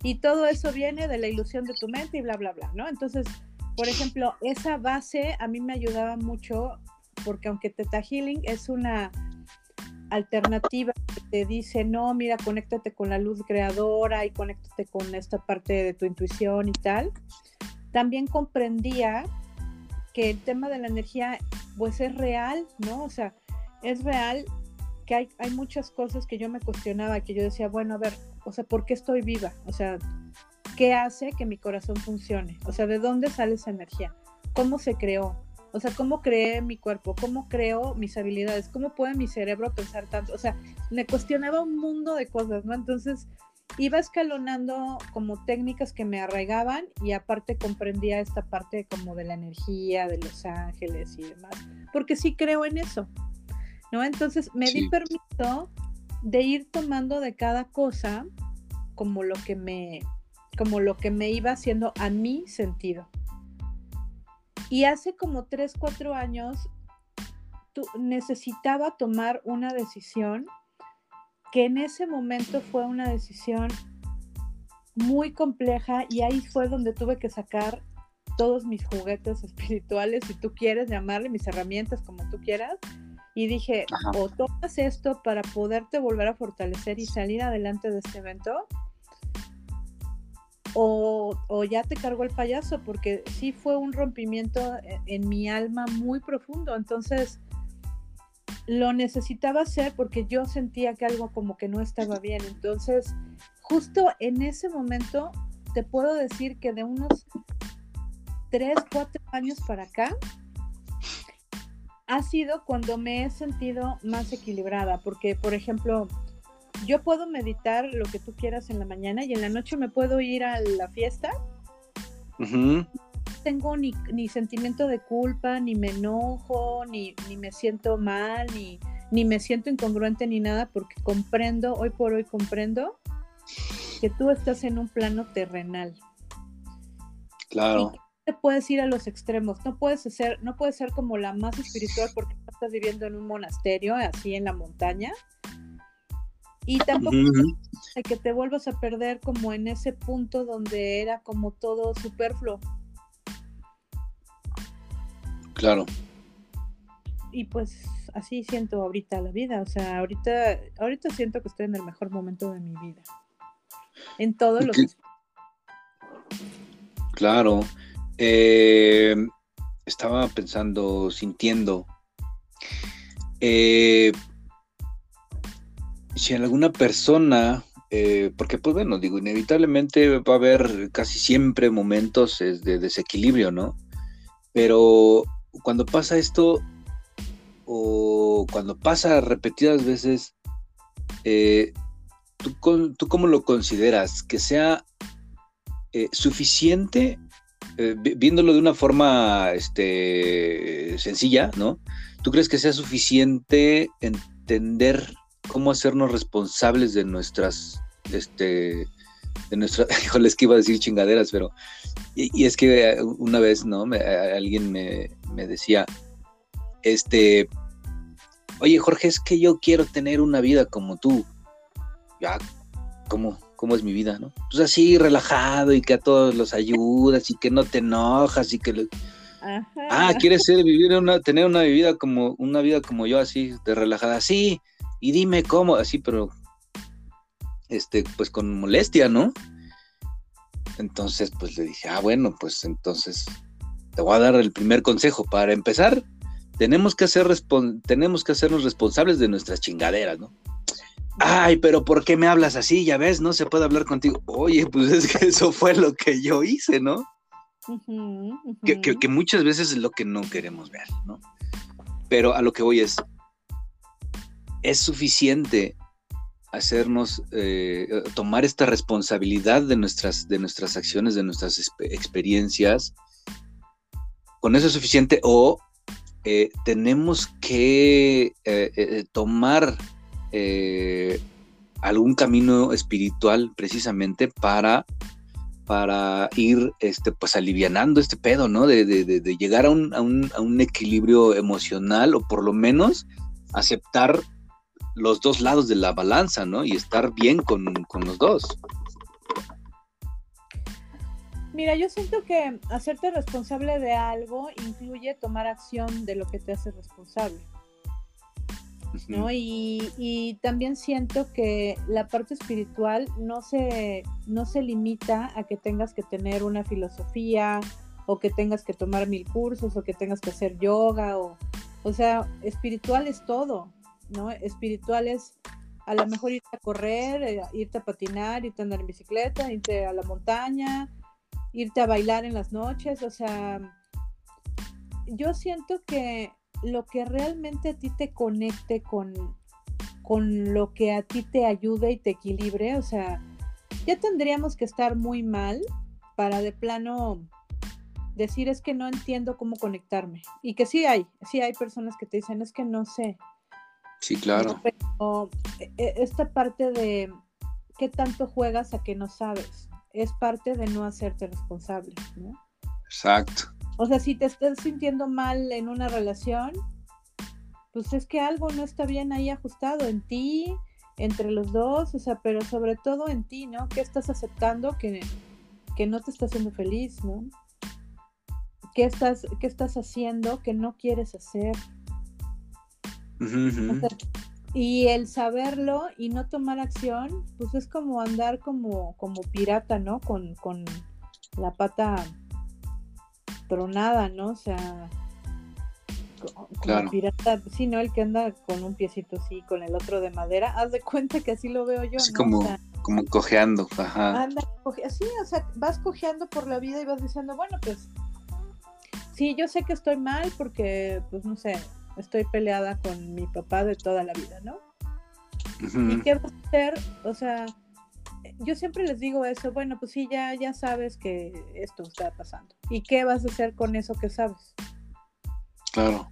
Y todo eso viene de la ilusión de tu mente y bla, bla, bla, ¿no? Entonces, por ejemplo, esa base a mí me ayudaba mucho porque aunque Teta Healing es una alternativa que te dice, no, mira, conéctate con la luz creadora y conéctate con esta parte de tu intuición y tal, también comprendía que el tema de la energía, pues es real, ¿no? O sea, es real que hay, hay muchas cosas que yo me cuestionaba, que yo decía, bueno, a ver, o sea, ¿por qué estoy viva? O sea, ¿qué hace que mi corazón funcione? O sea, ¿de dónde sale esa energía? ¿Cómo se creó? O sea, ¿cómo creé mi cuerpo? ¿Cómo creo mis habilidades? ¿Cómo puede mi cerebro pensar tanto? O sea, me cuestionaba un mundo de cosas, ¿no? Entonces, iba escalonando como técnicas que me arraigaban y aparte comprendía esta parte como de la energía, de los ángeles y demás, porque sí creo en eso, ¿no? Entonces, me di permiso de ir tomando de cada cosa como lo que me como lo que me iba haciendo a mi sentido. Y hace como 3, 4 años necesitaba tomar una decisión que en ese momento fue una decisión muy compleja y ahí fue donde tuve que sacar todos mis juguetes espirituales, si tú quieres llamarle, mis herramientas, como tú quieras. Y dije, o tomas esto para poderte volver a fortalecer y salir adelante de este evento, o, ya te cargó el payaso, porque sí fue un rompimiento e, en, mi alma muy profundo. Entonces, lo necesitaba hacer porque yo sentía que algo como que no estaba bien. Entonces, justo en ese momento, te puedo decir que de unos 3, 4 años para acá, ha sido cuando me he sentido más equilibrada, porque, por ejemplo, yo puedo meditar lo que tú quieras en la mañana y en la noche me puedo ir a la fiesta. Tengo ni, sentimiento de culpa, ni me enojo, ni, me siento mal, ni, ni me siento incongruente ni nada, porque comprendo, hoy por hoy comprendo que tú estás en un plano terrenal. Claro. Y te puedes ir a los extremos, no puedes ser, no puedes ser como la más espiritual porque estás viviendo en un monasterio, así en la montaña, y tampoco hay que te vuelvas a perder como en ese punto donde era como todo superfluo. Claro. Y pues así siento ahorita la vida, o sea, ahorita, ahorita siento que estoy en el mejor momento de mi vida. En todos los Claro. Eh, estaba pensando, sintiendo. Eh, si alguna persona, eh, porque pues bueno, digo, inevitablemente va a haber casi siempre momentos de desequilibrio, ¿no? Pero cuando pasa esto, o cuando pasa repetidas veces, eh, ¿tú, ¿tú, cómo lo consideras? ¿Que sea eh, suficiente, eh, viéndolo de una forma este, sencilla, ¿no? ¿Tú crees que sea suficiente entender cómo hacernos responsables de nuestras, este, de nuestras, híjoles que iba a decir chingaderas, pero, y, es que una vez, ¿no? alguien me, me decía, este, oye Jorge, es que yo quiero tener una vida como tú. Ya, ¿cómo, cómo es mi vida, no? Pues así, relajado y que a todos los ayudas y que no te enojas y que... Ah, ¿quieres ser, vivir una, tener una vida como, una vida como yo así, de relajada? Sí, y dime cómo, así, pero, este, pues con molestia, ¿no? Entonces, pues le dije, ah, bueno, pues entonces te voy a dar el primer consejo. Para empezar, tenemos que, hacer tenemos que hacernos responsables de nuestras chingaderas, ¿no? Ay, pero ¿por qué me hablas así? Ya ves, no se puede hablar contigo. Oye, pues es que eso fue lo que yo hice, ¿no? Que, muchas veces es lo que no queremos ver, ¿no? Pero a lo que voy es, es suficiente hacernos, eh, tomar esta responsabilidad de nuestras, de nuestras acciones, de nuestras experiencias. Con eso es suficiente o eh, tenemos que eh, tomar algún camino espiritual precisamente para, para ir este, pues alivianando este pedo, ¿no? De, llegar a un, a un, equilibrio emocional o por lo menos aceptar los dos lados de la balanza, ¿no? Y estar bien con, con los dos. Mira, yo siento que hacerte responsable de algo incluye tomar acción de lo que te hace responsable. ¿no? Y, también siento que la parte espiritual no se, no se limita a que tengas que tener una filosofía o que tengas que tomar mil cursos o que tengas que hacer yoga o, o sea, espiritual es todo, ¿no? Espiritual es a lo mejor irte a correr, eh, irte a patinar, irte a andar en bicicleta, irte a la montaña, irte a bailar en las noches, o sea, yo siento que lo que realmente a ti te conecte con, con lo que a ti te ayude y te equilibre, o sea, ya tendríamos que estar muy mal para de plano decir es que no entiendo cómo conectarme. Y que sí hay, sí hay personas que te dicen es que no sé. Sí, claro. Pero e, e, esta parte de qué tanto juegas a que no sabes, es parte de no hacerte responsable, ¿no? Exacto. O sea, si te estás sintiendo mal en una relación, pues es que algo no está bien ahí ajustado en ti, entre los dos, o sea, pero sobre todo en ti, ¿no? ¿Qué estás aceptando que, no te está haciendo feliz, ¿no? ¿Qué estás, qué estás haciendo que no quieres hacer? Y el saberlo y no tomar acción, pues es como andar como, como pirata, ¿no? Con, con la pata tronada, ¿no? O sea, como pirata, sí, ¿no? El que anda con un piecito así, con el otro de madera, haz de cuenta que así lo veo yo, ¿no? como, como cojeando, ajá. Anda, así, o sea, vas cojeando por la vida y vas diciendo, bueno, pues, sí, yo sé que estoy mal porque, pues, no sé, estoy peleada con mi papá de toda la vida, ¿no? ¿Y qué vas a hacer? O sea, yo siempre les digo eso, bueno, pues sí, ya, ya sabes que esto está pasando. ¿Y qué vas a hacer con eso que sabes? Claro.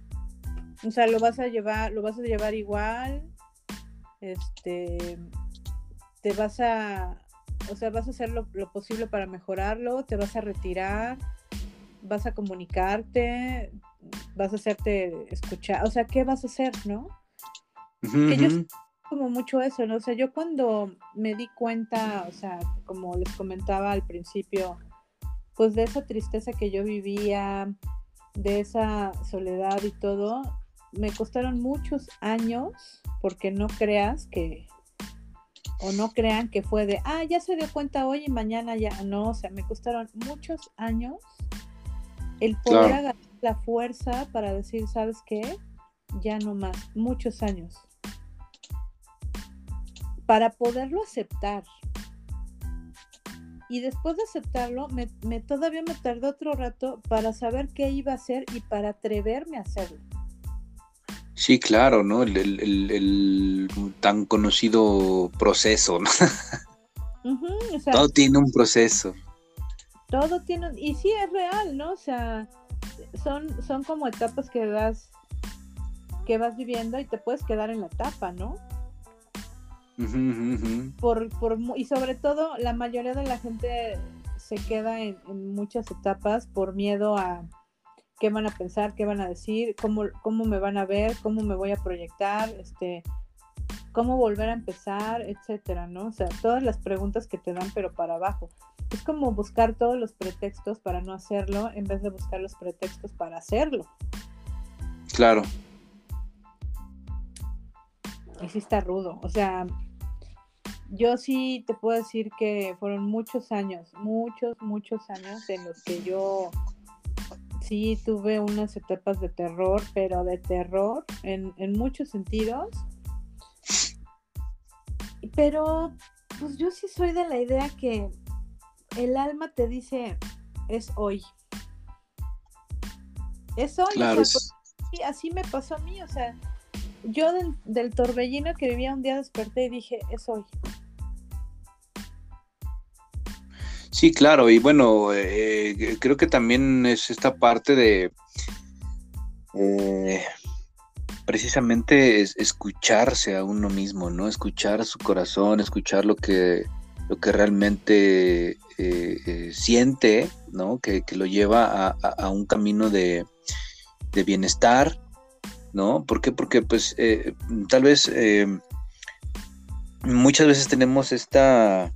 O sea, lo vas a llevar, lo vas a llevar igual, este, te vas a, o sea, vas a hacer lo, posible para mejorarlo, te vas a retirar, vas a comunicarte, vas a hacerte escuchar, o sea, ¿qué vas a hacer, no? como mucho eso, ¿no? O sea, yo cuando me di cuenta, o sea, como les comentaba al principio, pues de esa tristeza que yo vivía, de esa soledad y todo, me costaron muchos años, porque no creas que, o no crean que fue de, ah, ya se dio cuenta hoy y mañana ya, no, o sea, me costaron muchos años el poder agarrar la fuerza para decir, ¿sabes qué? Ya no más, muchos años para poderlo aceptar. Y después de aceptarlo, me, todavía me tardó otro rato para saber qué iba a hacer y para atreverme a hacerlo. Sí, claro, ¿no? El, tan conocido proceso, ¿no? todo tiene un proceso. Todo tiene, y sí es real, ¿no? O sea, son, son como etapas que vas, que vas viviendo y te puedes quedar en la etapa, ¿no? Por, por, y sobre todo, la mayoría de la gente se queda en, en muchas etapas por miedo a, qué van a pensar, qué van a decir, cómo, cómo me van a ver, cómo me voy a proyectar, este, cómo volver a empezar, etcétera, ¿no? O sea, todas las preguntas que te dan, pero para abajo. Es como buscar todos los pretextos para no hacerlo en vez de buscar los pretextos para hacerlo. Claro. Y sí está rudo. O sea, yo sí te puedo decir que fueron muchos años, muchos, muchos años en los que yo sí tuve unas etapas de terror, pero de terror en, muchos sentidos. Pero pues yo sí soy de la idea que el alma te dice es hoy. Es hoy. Pues, así me pasó a mí, o sea, yo del, del torbellino que vivía un día desperté y dije, es hoy. Sí, claro, y bueno, eh, creo que también es esta parte de eh, precisamente es escucharse a uno mismo, ¿no? Escuchar su corazón, escuchar lo que, lo que realmente eh, siente, ¿no? Que, lo lleva a, un camino de, de, bienestar, ¿no? ¿Por qué? Porque pues tal vez muchas veces tenemos esta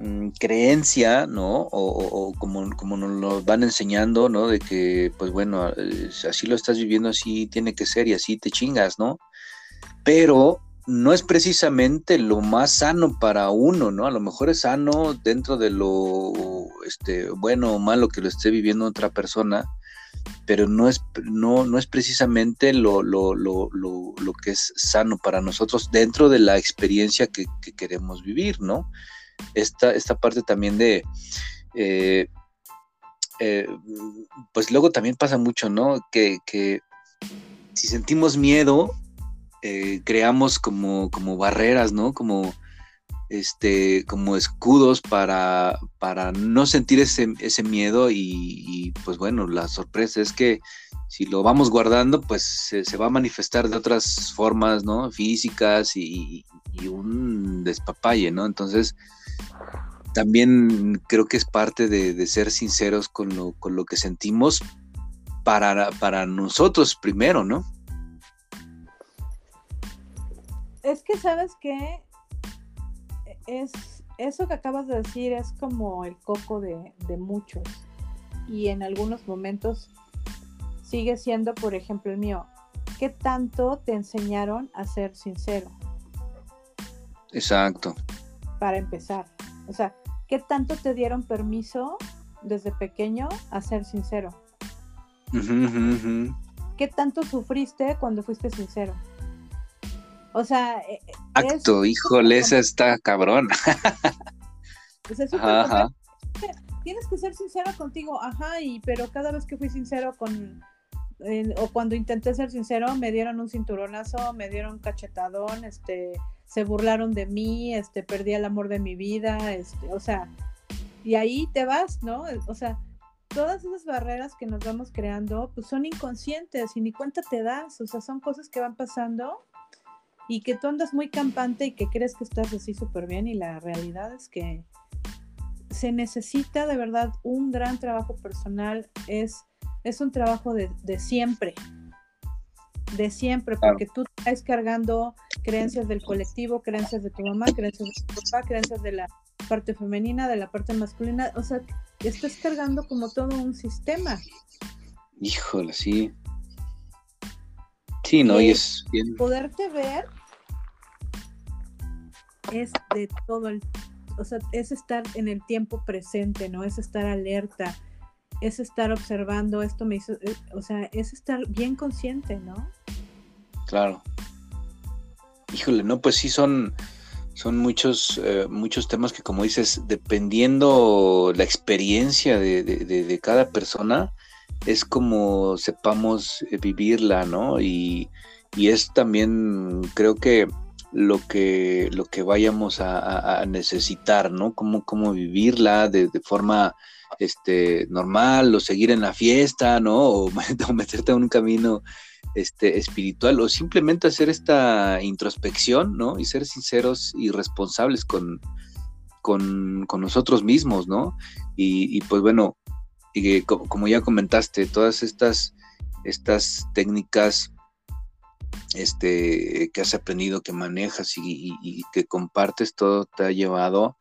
Mm, creencia, ¿no? O, como, como, nos lo van enseñando, ¿no? De que, pues bueno, así lo estás viviendo, así tiene que ser y así te chingas, ¿no? Pero no es precisamente lo más sano para uno, ¿no? A lo mejor es sano dentro de lo este, bueno o malo que lo esté viviendo otra persona, pero no es, no, no es precisamente lo, lo, lo, lo, que es sano para nosotros dentro de la experiencia que, que queremos vivir, ¿no? esta, esta parte también de... Eh, eh, pues luego también pasa mucho, ¿no? Que, si sentimos miedo, eh, creamos como, como barreras, ¿no? Como, este, como escudos para, para no sentir ese, miedo y, pues bueno, la sorpresa es que si lo vamos guardando, pues se, va a manifestar de otras formas, ¿no? Físicas y, un despapalle, ¿no? Entonces, también creo que es parte de, ser sinceros con lo, con lo, que sentimos para, para nosotros primero, ¿no? Es que sabes que es eso que acabas de decir es como el coco de, de muchos y en algunos momentos sigue siendo, por ejemplo, el mío. ¿Qué tanto te enseñaron a ser sincero? Exacto. Para empezar. O sea, ¿qué tanto te dieron permiso desde pequeño a ser sincero? ¿Qué tanto sufriste cuando fuiste sincero? O sea, e, e, acto, híjole, esa está cabrón. Tienes que ser sincero contigo, ajá, y pero cada vez que fui sincero con o cuando intenté ser sincero, me dieron un cinturonazo, me dieron un cachetadón, este, se burlaron de mí, este, perdí el amor de mi vida, este, o sea, y ahí te vas, ¿no? O sea, todas esas barreras que nos vamos creando, pues son inconscientes y ni cuenta te das, o sea, son cosas que van pasando y que tú andas muy campante y que crees que estás así súper bien y la realidad es que se necesita de verdad un gran trabajo personal, es, es un trabajo de, de siempre, de siempre, porque tú estás cargando creencias del colectivo, creencias de tu mamá, creencias de tu papá, creencias de la parte femenina, de la parte masculina, o sea, estás cargando como todo un sistema. Híjole, sí. Sí, no, y es bien. Poderte ver es de todo el, o sea, es estar en el tiempo presente, ¿no? Es estar alerta, es estar observando, esto me hizo, eh, o sea, es estar bien consciente, ¿no? Claro. Híjole, no, pues sí son, son muchos, eh, muchos temas que como dices, dependiendo la experiencia de, cada persona, es como sepamos eh, vivirla, ¿no? Y, y es también, creo que lo que, lo que vayamos a, necesitar, ¿no? Cómo, cómo vivirla de, forma este, normal, o seguir en la fiesta, ¿no? O, meterte a un camino este, espiritual, o simplemente hacer esta introspección, ¿no? Y ser sinceros y responsables con, con, nosotros mismos, ¿no? Y, pues bueno, y como ya comentaste, todas estas, estas técnicas este, que has aprendido, que manejas y, que compartes, todo te ha llevado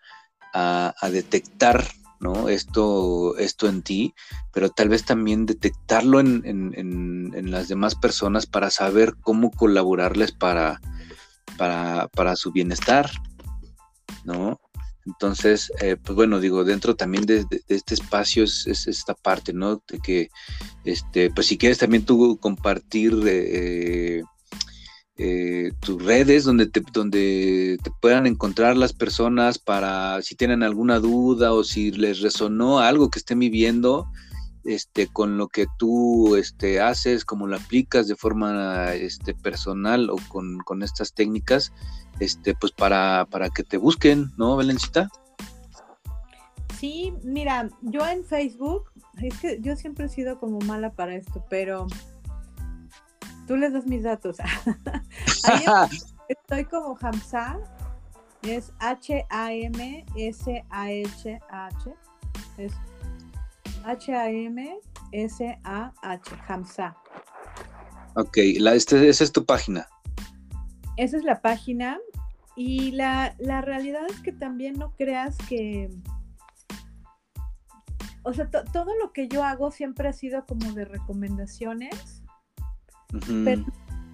a, detectar ¿no? Esto, esto en ti, pero tal vez también detectarlo en, las demás personas para saber cómo colaborarles para, para, su bienestar, ¿no? Entonces, eh, pues bueno, digo, dentro también de, este espacio es, esta parte, ¿no? De que, este, pues si quieres también tú compartir eh, eh, tus redes donde te, donde te puedan encontrar las personas para si tienen alguna duda o si les resonó algo que estén viviendo este, con lo que tú este, haces, cómo lo aplicas de forma este, personal o con, estas técnicas, este, pues para, para que te busquen, ¿no, Belencita? Sí, mira, yo en Facebook, es que yo siempre he sido como mala para esto, pero tú les das mis datos. estoy como Hamza, es H-A-M-S-A-H-H, es H-A-M-S-A-H, Hamza. Ok, la, este, esa es tu página. Esa es la página y la, la realidad es que también no creas que... O sea, todo lo que yo hago siempre ha sido como de recomendaciones pero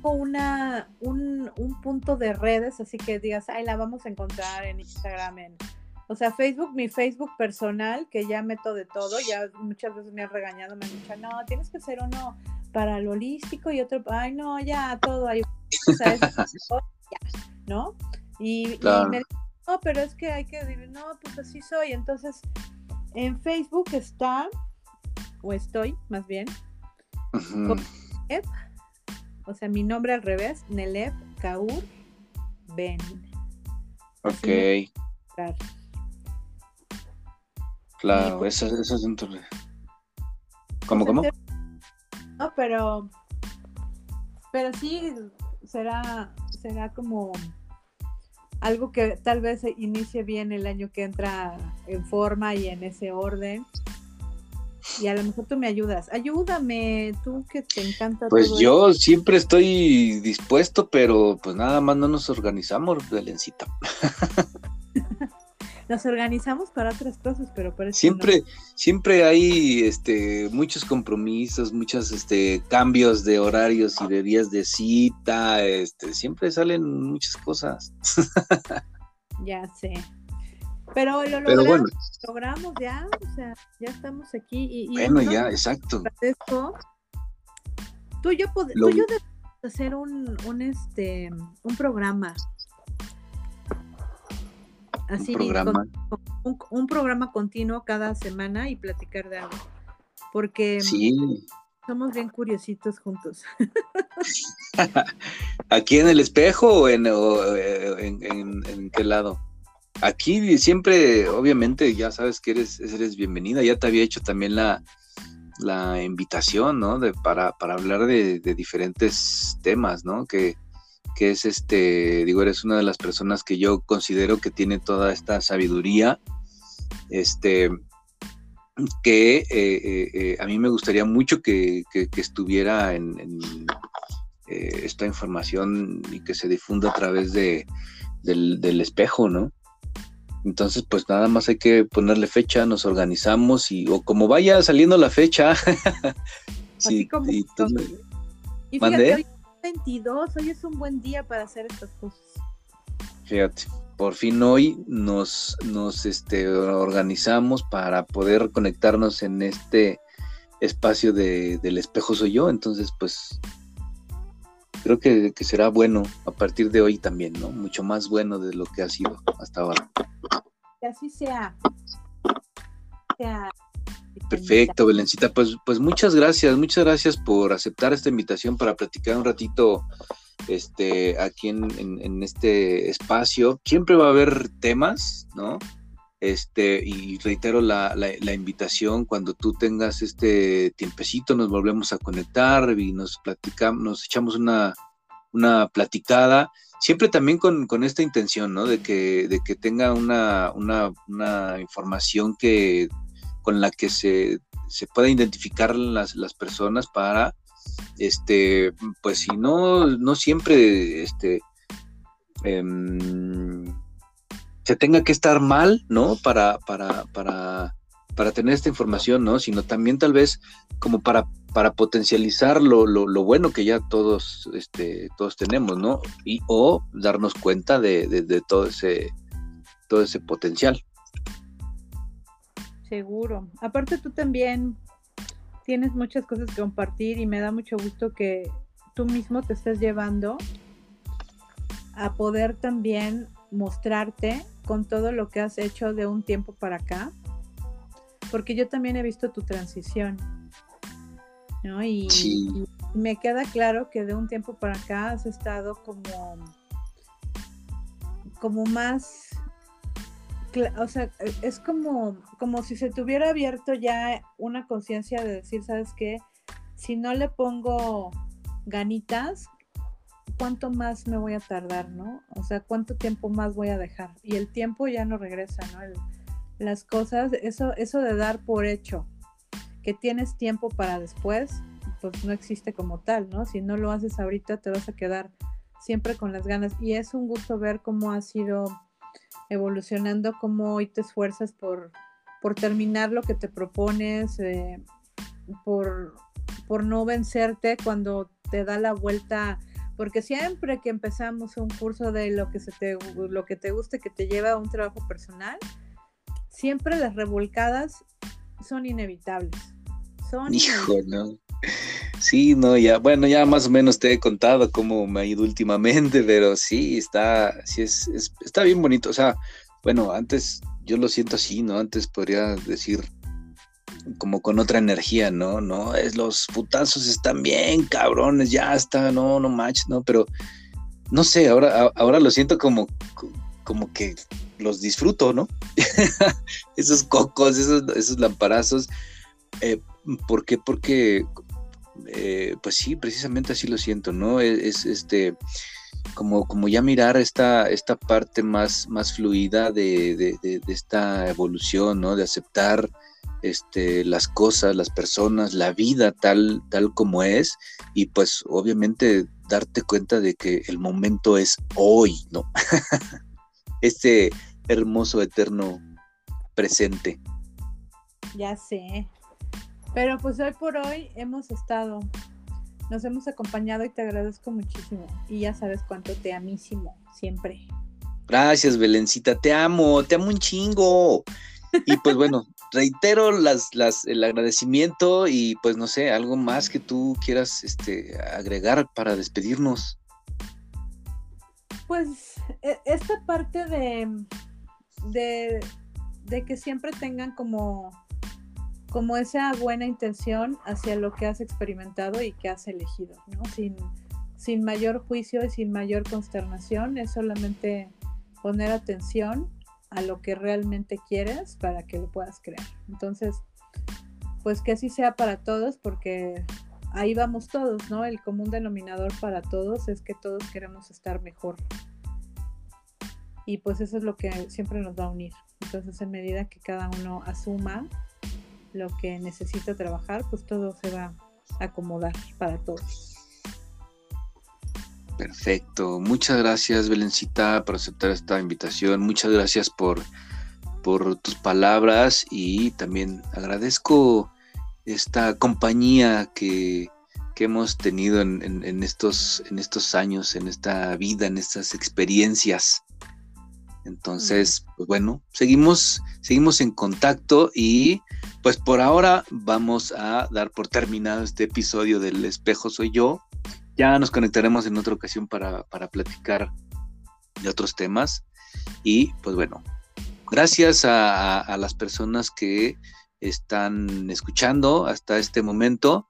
una, un, punto de redes, así que digas, ay, la vamos a encontrar en Instagram, en, o sea, Facebook, mi Facebook personal, que ya meto de todo, ya muchas veces me han regañado, me han dicho, no, tienes que ser uno para lo holístico y otro, ay, no, ya, todo ahí, o sea, ¿no? Y, me dijo, no, pero es que hay que decir, no, pues así soy, entonces, en Facebook está, o estoy, más bien, o sea, mi nombre al revés, Nelep Kaur Ben. Ok. Claro, eso, eso es un ¿Cómo, cómo? No, pero. Pero sí será, será como algo que tal vez inicie bien el año que entra en forma y en ese orden y a lo mejor tú me ayudas. Ayúdame, tú que te encanta. Pues yo siempre estoy dispuesto, pero pues nada más no nos organizamos, Belencita. nos organizamos para otras cosas, pero por siempre, siempre hay este muchos compromisos, muchos este cambios de horarios y de días de cita, este, siempre salen muchas cosas. ya sé. Pero lo logramos, logramos ya, o sea, ya estamos aquí. Y, bueno, ya, exacto. Tú y yo, tú yo hacer un, un, este, un programa. Así, un programa. un, programa continuo cada semana y platicar de algo. Porque somos bien curiositos juntos. ¿Aquí en el espejo o en, en, en qué lado? Aquí siempre, obviamente, ya sabes que eres, eres bienvenida. Ya te había hecho también la, invitación, ¿no? De, para, para hablar de, diferentes temas, ¿no? Que, que, es este, digo, eres una de las personas que yo considero que tiene toda esta sabiduría, este, que eh, eh, eh, a mí me gustaría mucho que, estuviera en, esta información y que se difunda a través de, del espejo, ¿no? Entonces, pues nada más hay que ponerle fecha, nos organizamos y o como vaya saliendo la fecha. sí, como y, tú y fíjate, hoy es 22, hoy es un buen día para hacer estas cosas. Fíjate, por fin hoy nos, nos este, organizamos para poder conectarnos en este espacio de, del espejo soy yo. Entonces, pues creo que, que será bueno a partir de hoy también, ¿no? Mucho más bueno de lo que ha sido hasta ahora así sea. Perfecto, Belencita. Pues, pues muchas gracias, muchas gracias por aceptar esta invitación para platicar un ratito este, aquí en, este espacio. Siempre va a haber temas, ¿no? Este, y reitero la, invitación, cuando tú tengas este tiempecito, nos volvemos a conectar y nos platicamos, nos echamos una, una platicada, siempre también con, esta intención, ¿no? De que, de que tenga una, una, información que, con la que se, se pueda identificar las, las personas para este, pues si no, no siempre, este, em, se tenga que estar mal, ¿no? Para, para, para, para tener esta información, ¿no? Sino también tal vez como para, para potencializar lo, lo, bueno que ya todos, este, todos tenemos, ¿no? Y o darnos cuenta de, de todo ese, todo ese potencial. Seguro. Aparte tú también tienes muchas cosas que compartir y me da mucho gusto que tú mismo te estés llevando a poder también mostrarte con todo lo que has hecho de un tiempo para acá, porque yo también he visto tu transición, ¿no? Y, y me queda claro que de un tiempo para acá has estado como, como más o sea, e, es como, como si se tuviera abierto ya una conciencia de decir, ¿sabes qué? Si no le pongo ganitas, ¿cuánto más me voy a tardar, no? O sea, ¿cuánto tiempo más voy a dejar? Y el tiempo ya no regresa, ¿no? las cosas, eso, eso de dar por hecho que tienes tiempo para después, pues no existe como tal, ¿no? Si no lo haces ahorita, te vas a quedar siempre con las ganas. Y es un gusto ver cómo ha sido evolucionando, cómo hoy te esfuerzas por, por terminar lo que te propones, eh, por, por no vencerte cuando te da la vuelta, porque siempre que empezamos un curso de lo que, se te, lo que te guste, que te lleva a un trabajo personal, siempre las revolcadas son inevitables. Son Hijo, no. Sí, no, ya, bueno, ya más o menos te he contado cómo me ha ido últimamente, pero sí, está, sí es, está bien bonito. O sea, bueno, antes yo lo siento así, ¿no? Antes podría decir como con otra energía, ¿no? No, es los putazos están bien, cabrones, ya está, no, no match, ¿no? Pero no sé, ahora, ahora lo siento como, como que los disfruto, ¿no? esos cocos, esos, esos lamparazos. Eh, ¿Por qué? Porque eh, pues sí, precisamente así lo siento, ¿no? E-, es, este, como, como ya mirar esta, esta parte más, más fluida de, esta evolución, ¿no? De aceptar este, las cosas, las personas, la vida tal, tal como es, y pues obviamente darte cuenta de que el momento es hoy, ¿no? este hermoso, eterno presente. Ya sé, pero pues hoy por hoy hemos estado, nos hemos acompañado y te agradezco muchísimo. Y ya sabes cuánto te amísimo, siempre. Gracias, Belencita, te amo, te amo un chingo. Y pues bueno, reitero las, las, el agradecimiento y pues no sé, algo más que tú quieras este, agregar para despedirnos. Pues e, esta parte de, de, que siempre tengan como como esa buena intención hacia lo que has experimentado y que has elegido, ¿no? Sin, sin mayor juicio y sin mayor consternación, es solamente poner atención a lo que realmente quieres para que lo puedas crear. Entonces, pues que así sea para todos, porque ahí vamos todos, ¿no? El común denominador para todos es que todos queremos estar mejor. Y pues eso es lo que siempre nos va a unir. Entonces, en medida que cada uno asuma lo que necesita trabajar, pues todo se va a acomodar para todos. Perfecto. Muchas gracias, Belencita, por aceptar esta invitación. Muchas gracias por, por tus palabras y también agradezco esta compañía que, hemos tenido en, estos, en estos años, en esta vida, en estas experiencias. Entonces, pues bueno, seguimos, seguimos en contacto y pues por ahora vamos a dar por terminado este episodio del espejo soy yo. Ya nos conectaremos en otra ocasión para, platicar de otros temas. Y pues bueno, gracias a, las personas que están escuchando hasta este momento.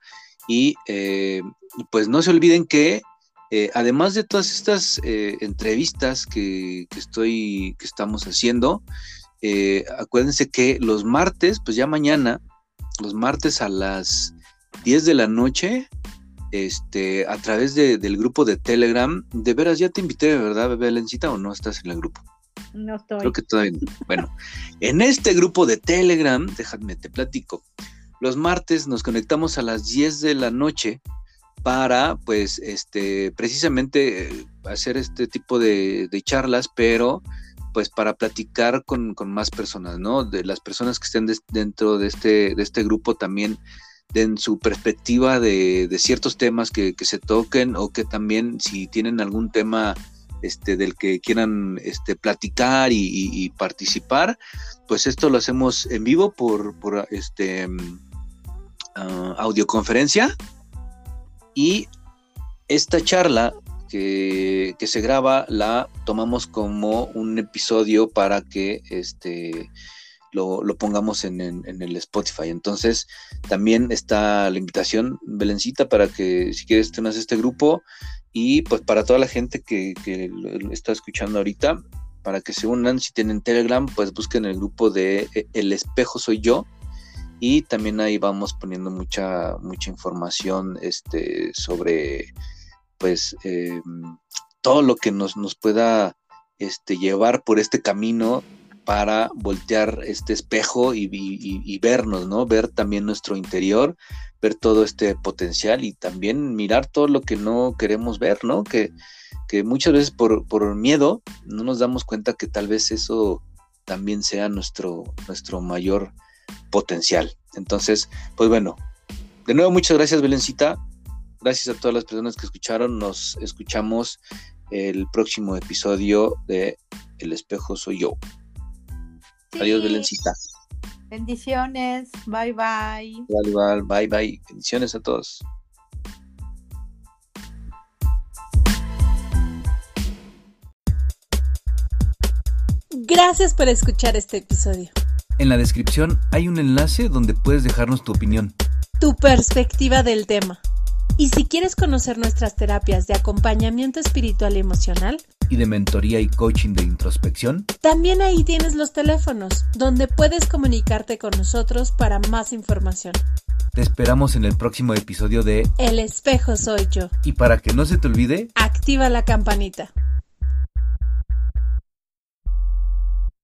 Y eh, pues no se olviden que eh, además de todas estas eh, entrevistas que, estoy, que estamos haciendo, acuérdense que los martes, pues ya mañana, los martes a las 10 de la noche, este, a través del grupo de Telegram, de veras ya te invité, ¿verdad, Belencita, o no estás en el grupo? No estoy. Creo que todavía Bueno, en este grupo de Telegram, déjame te platico. Los martes nos conectamos a las 10 de la noche para, pues, este, precisamente eh, hacer este tipo de, charlas, pero pues para platicar con, más personas, ¿no? De las personas que estén dentro de este, de este grupo también den su perspectiva de, ciertos temas que, se toquen o que también si tienen algún tema este, del que quieran este, platicar y, participar, pues esto lo hacemos en vivo por, por este, ah, audioconferencia. Y esta charla que, se graba la tomamos como un episodio para que este, lo, pongamos en, el Spotify. Entonces, también está la invitación, Belencita, para que si quieres tengas este grupo y pues para toda la gente que, que está escuchando ahorita, para que se unan, si tienen Telegram, pues busquen el grupo de eh, El Espejo Soy Yo y también ahí vamos poniendo mucha mucha información este sobre pues em, todo lo que nos, nos pueda este, llevar por este camino para voltear este espejo y, vernos, ¿no? Ver también nuestro interior, ver todo este potencial y también mirar todo lo que no queremos ver, ¿no? Que, que muchas veces por, por, miedo no nos damos cuenta que tal vez eso también sea nuestro, nuestro mayor potencial. Entonces, pues bueno, de nuevo muchas gracias Belencita, gracias a todas las personas que escucharon, nos escuchamos el próximo episodio de El espejo soy yo. Adiós Belencita. Bendiciones, bye bye. Bye bye, bye Bendiciones a todos. Gracias por escuchar este episodio. En la descripción hay un enlace donde puedes dejarnos tu opinión. Tu perspectiva del tema. Y si quieres conocer nuestras terapias de acompañamiento espiritual y emocional, y de mentoría y coaching de introspección, también ahí tienes los teléfonos, donde puedes comunicarte con nosotros para más información. Te esperamos en el próximo episodio de El espejo soy yo. Y para que no se te olvide, activa la campanita.